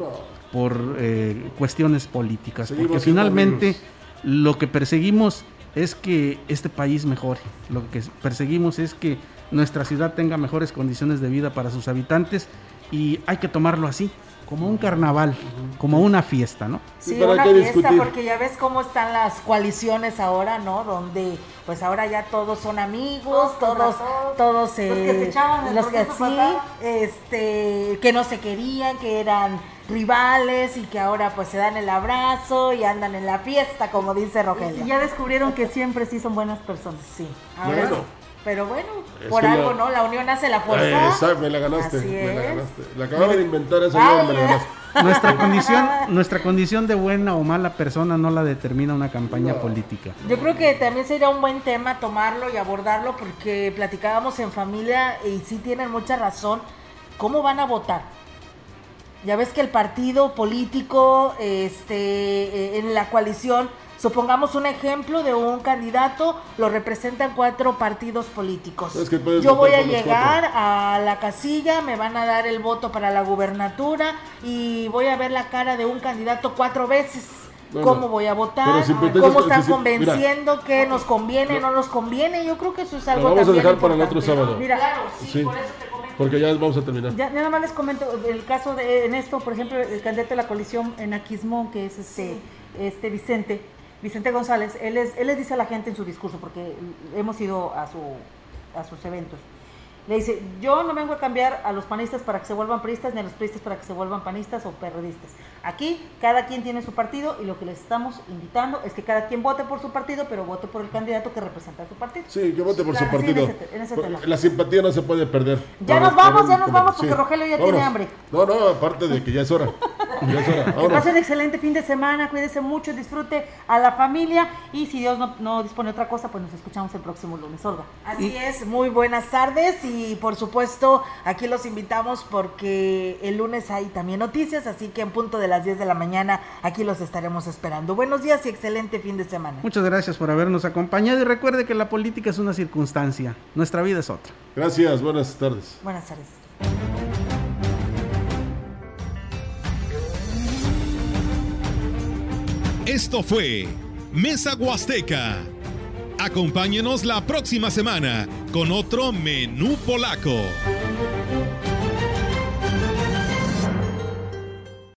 por eh, cuestiones políticas, Seguimos porque finalmente amigos. lo que perseguimos es que este país mejore. Lo que perseguimos es que nuestra ciudad tenga mejores condiciones de vida para sus habitantes y hay que tomarlo así. Como un carnaval, como una fiesta, ¿no? Sí, ¿para una fiesta, discutir? porque ya ves cómo están las coaliciones ahora, ¿no? Donde pues ahora ya todos son amigos, todos, todos, eh, Los que se echaban el los que sí, este, que no se querían, que eran rivales y que ahora pues se dan el abrazo y andan en la fiesta, como dice Rogelio. Y ya descubrieron que siempre sí son buenas personas. Sí, ahora Bueno. Pero bueno, Es por algo, la- ¿no? La unión hace la Eh, fuerza. exacto, me la ganaste, Así me la ganaste. La acababa de inventar me la ganaste. Nuestra condición, (laughs) nuestra condición de buena o mala persona no la determina una campaña No. política. Yo creo que también sería un buen tema tomarlo y abordarlo porque platicábamos en familia y sí tienen mucha razón. ¿Cómo van a votar? Ya ves que el partido político este, eh, en la coalición, supongamos un ejemplo de un candidato, lo representan cuatro partidos políticos. Es que puedes Yo voy a por llegar a la casilla, me van a dar el voto para la gubernatura y voy a ver la cara de un candidato cuatro veces. Bueno, ¿Cómo voy a votar? pero si pretendes- ¿Cómo están si- si- convenciendo que nos conviene, no nos conviene? Yo creo que eso es Lo algo vamos a también dejar para el otro ¿no? sábado. Mira, claro, Sí, porque ya vamos a terminar. Ya, ya nada más les comento el caso de en esto, por ejemplo, el candidato de la coalición en Aquismón, que es este, este Vicente, Vicente González, él, es, él les dice a la gente en su discurso, porque hemos ido a, su, a sus eventos, le dice, yo no vengo a cambiar a los panistas para que se vuelvan priistas, ni a los priistas para que se vuelvan panistas o periodistas. Aquí cada quien tiene su partido y lo que les estamos invitando es que cada quien vote por su partido, pero vote por el candidato que representa a su partido. Sí, que vote por su Claro, sí, en partido. ese- en ese Por- tema. La simpatía no se puede perder. Ya nos vamos, ya nos vamos, porque Rogelio ya tiene hambre. No, no, aparte de que ya es hora. Ya es hora. (laughs) Que Vámonos. pasen excelente fin de semana, cuídese mucho, disfrute a la familia y si Dios no, no dispone otra cosa, pues nos escuchamos el próximo lunes, Olga. Así es, muy buenas tardes y por supuesto aquí los invitamos porque el lunes hay también noticias, así que en punto de las 10 de la mañana aquí los estaremos esperando. Buenos días y excelente fin de semana. Muchas gracias por habernos acompañado y recuerde que la política es una circunstancia, nuestra vida es otra. Gracias, buenas tardes. Buenas tardes. Esto fue Mesa Huasteca. Acompáñenos la próxima semana con otro menú polaco.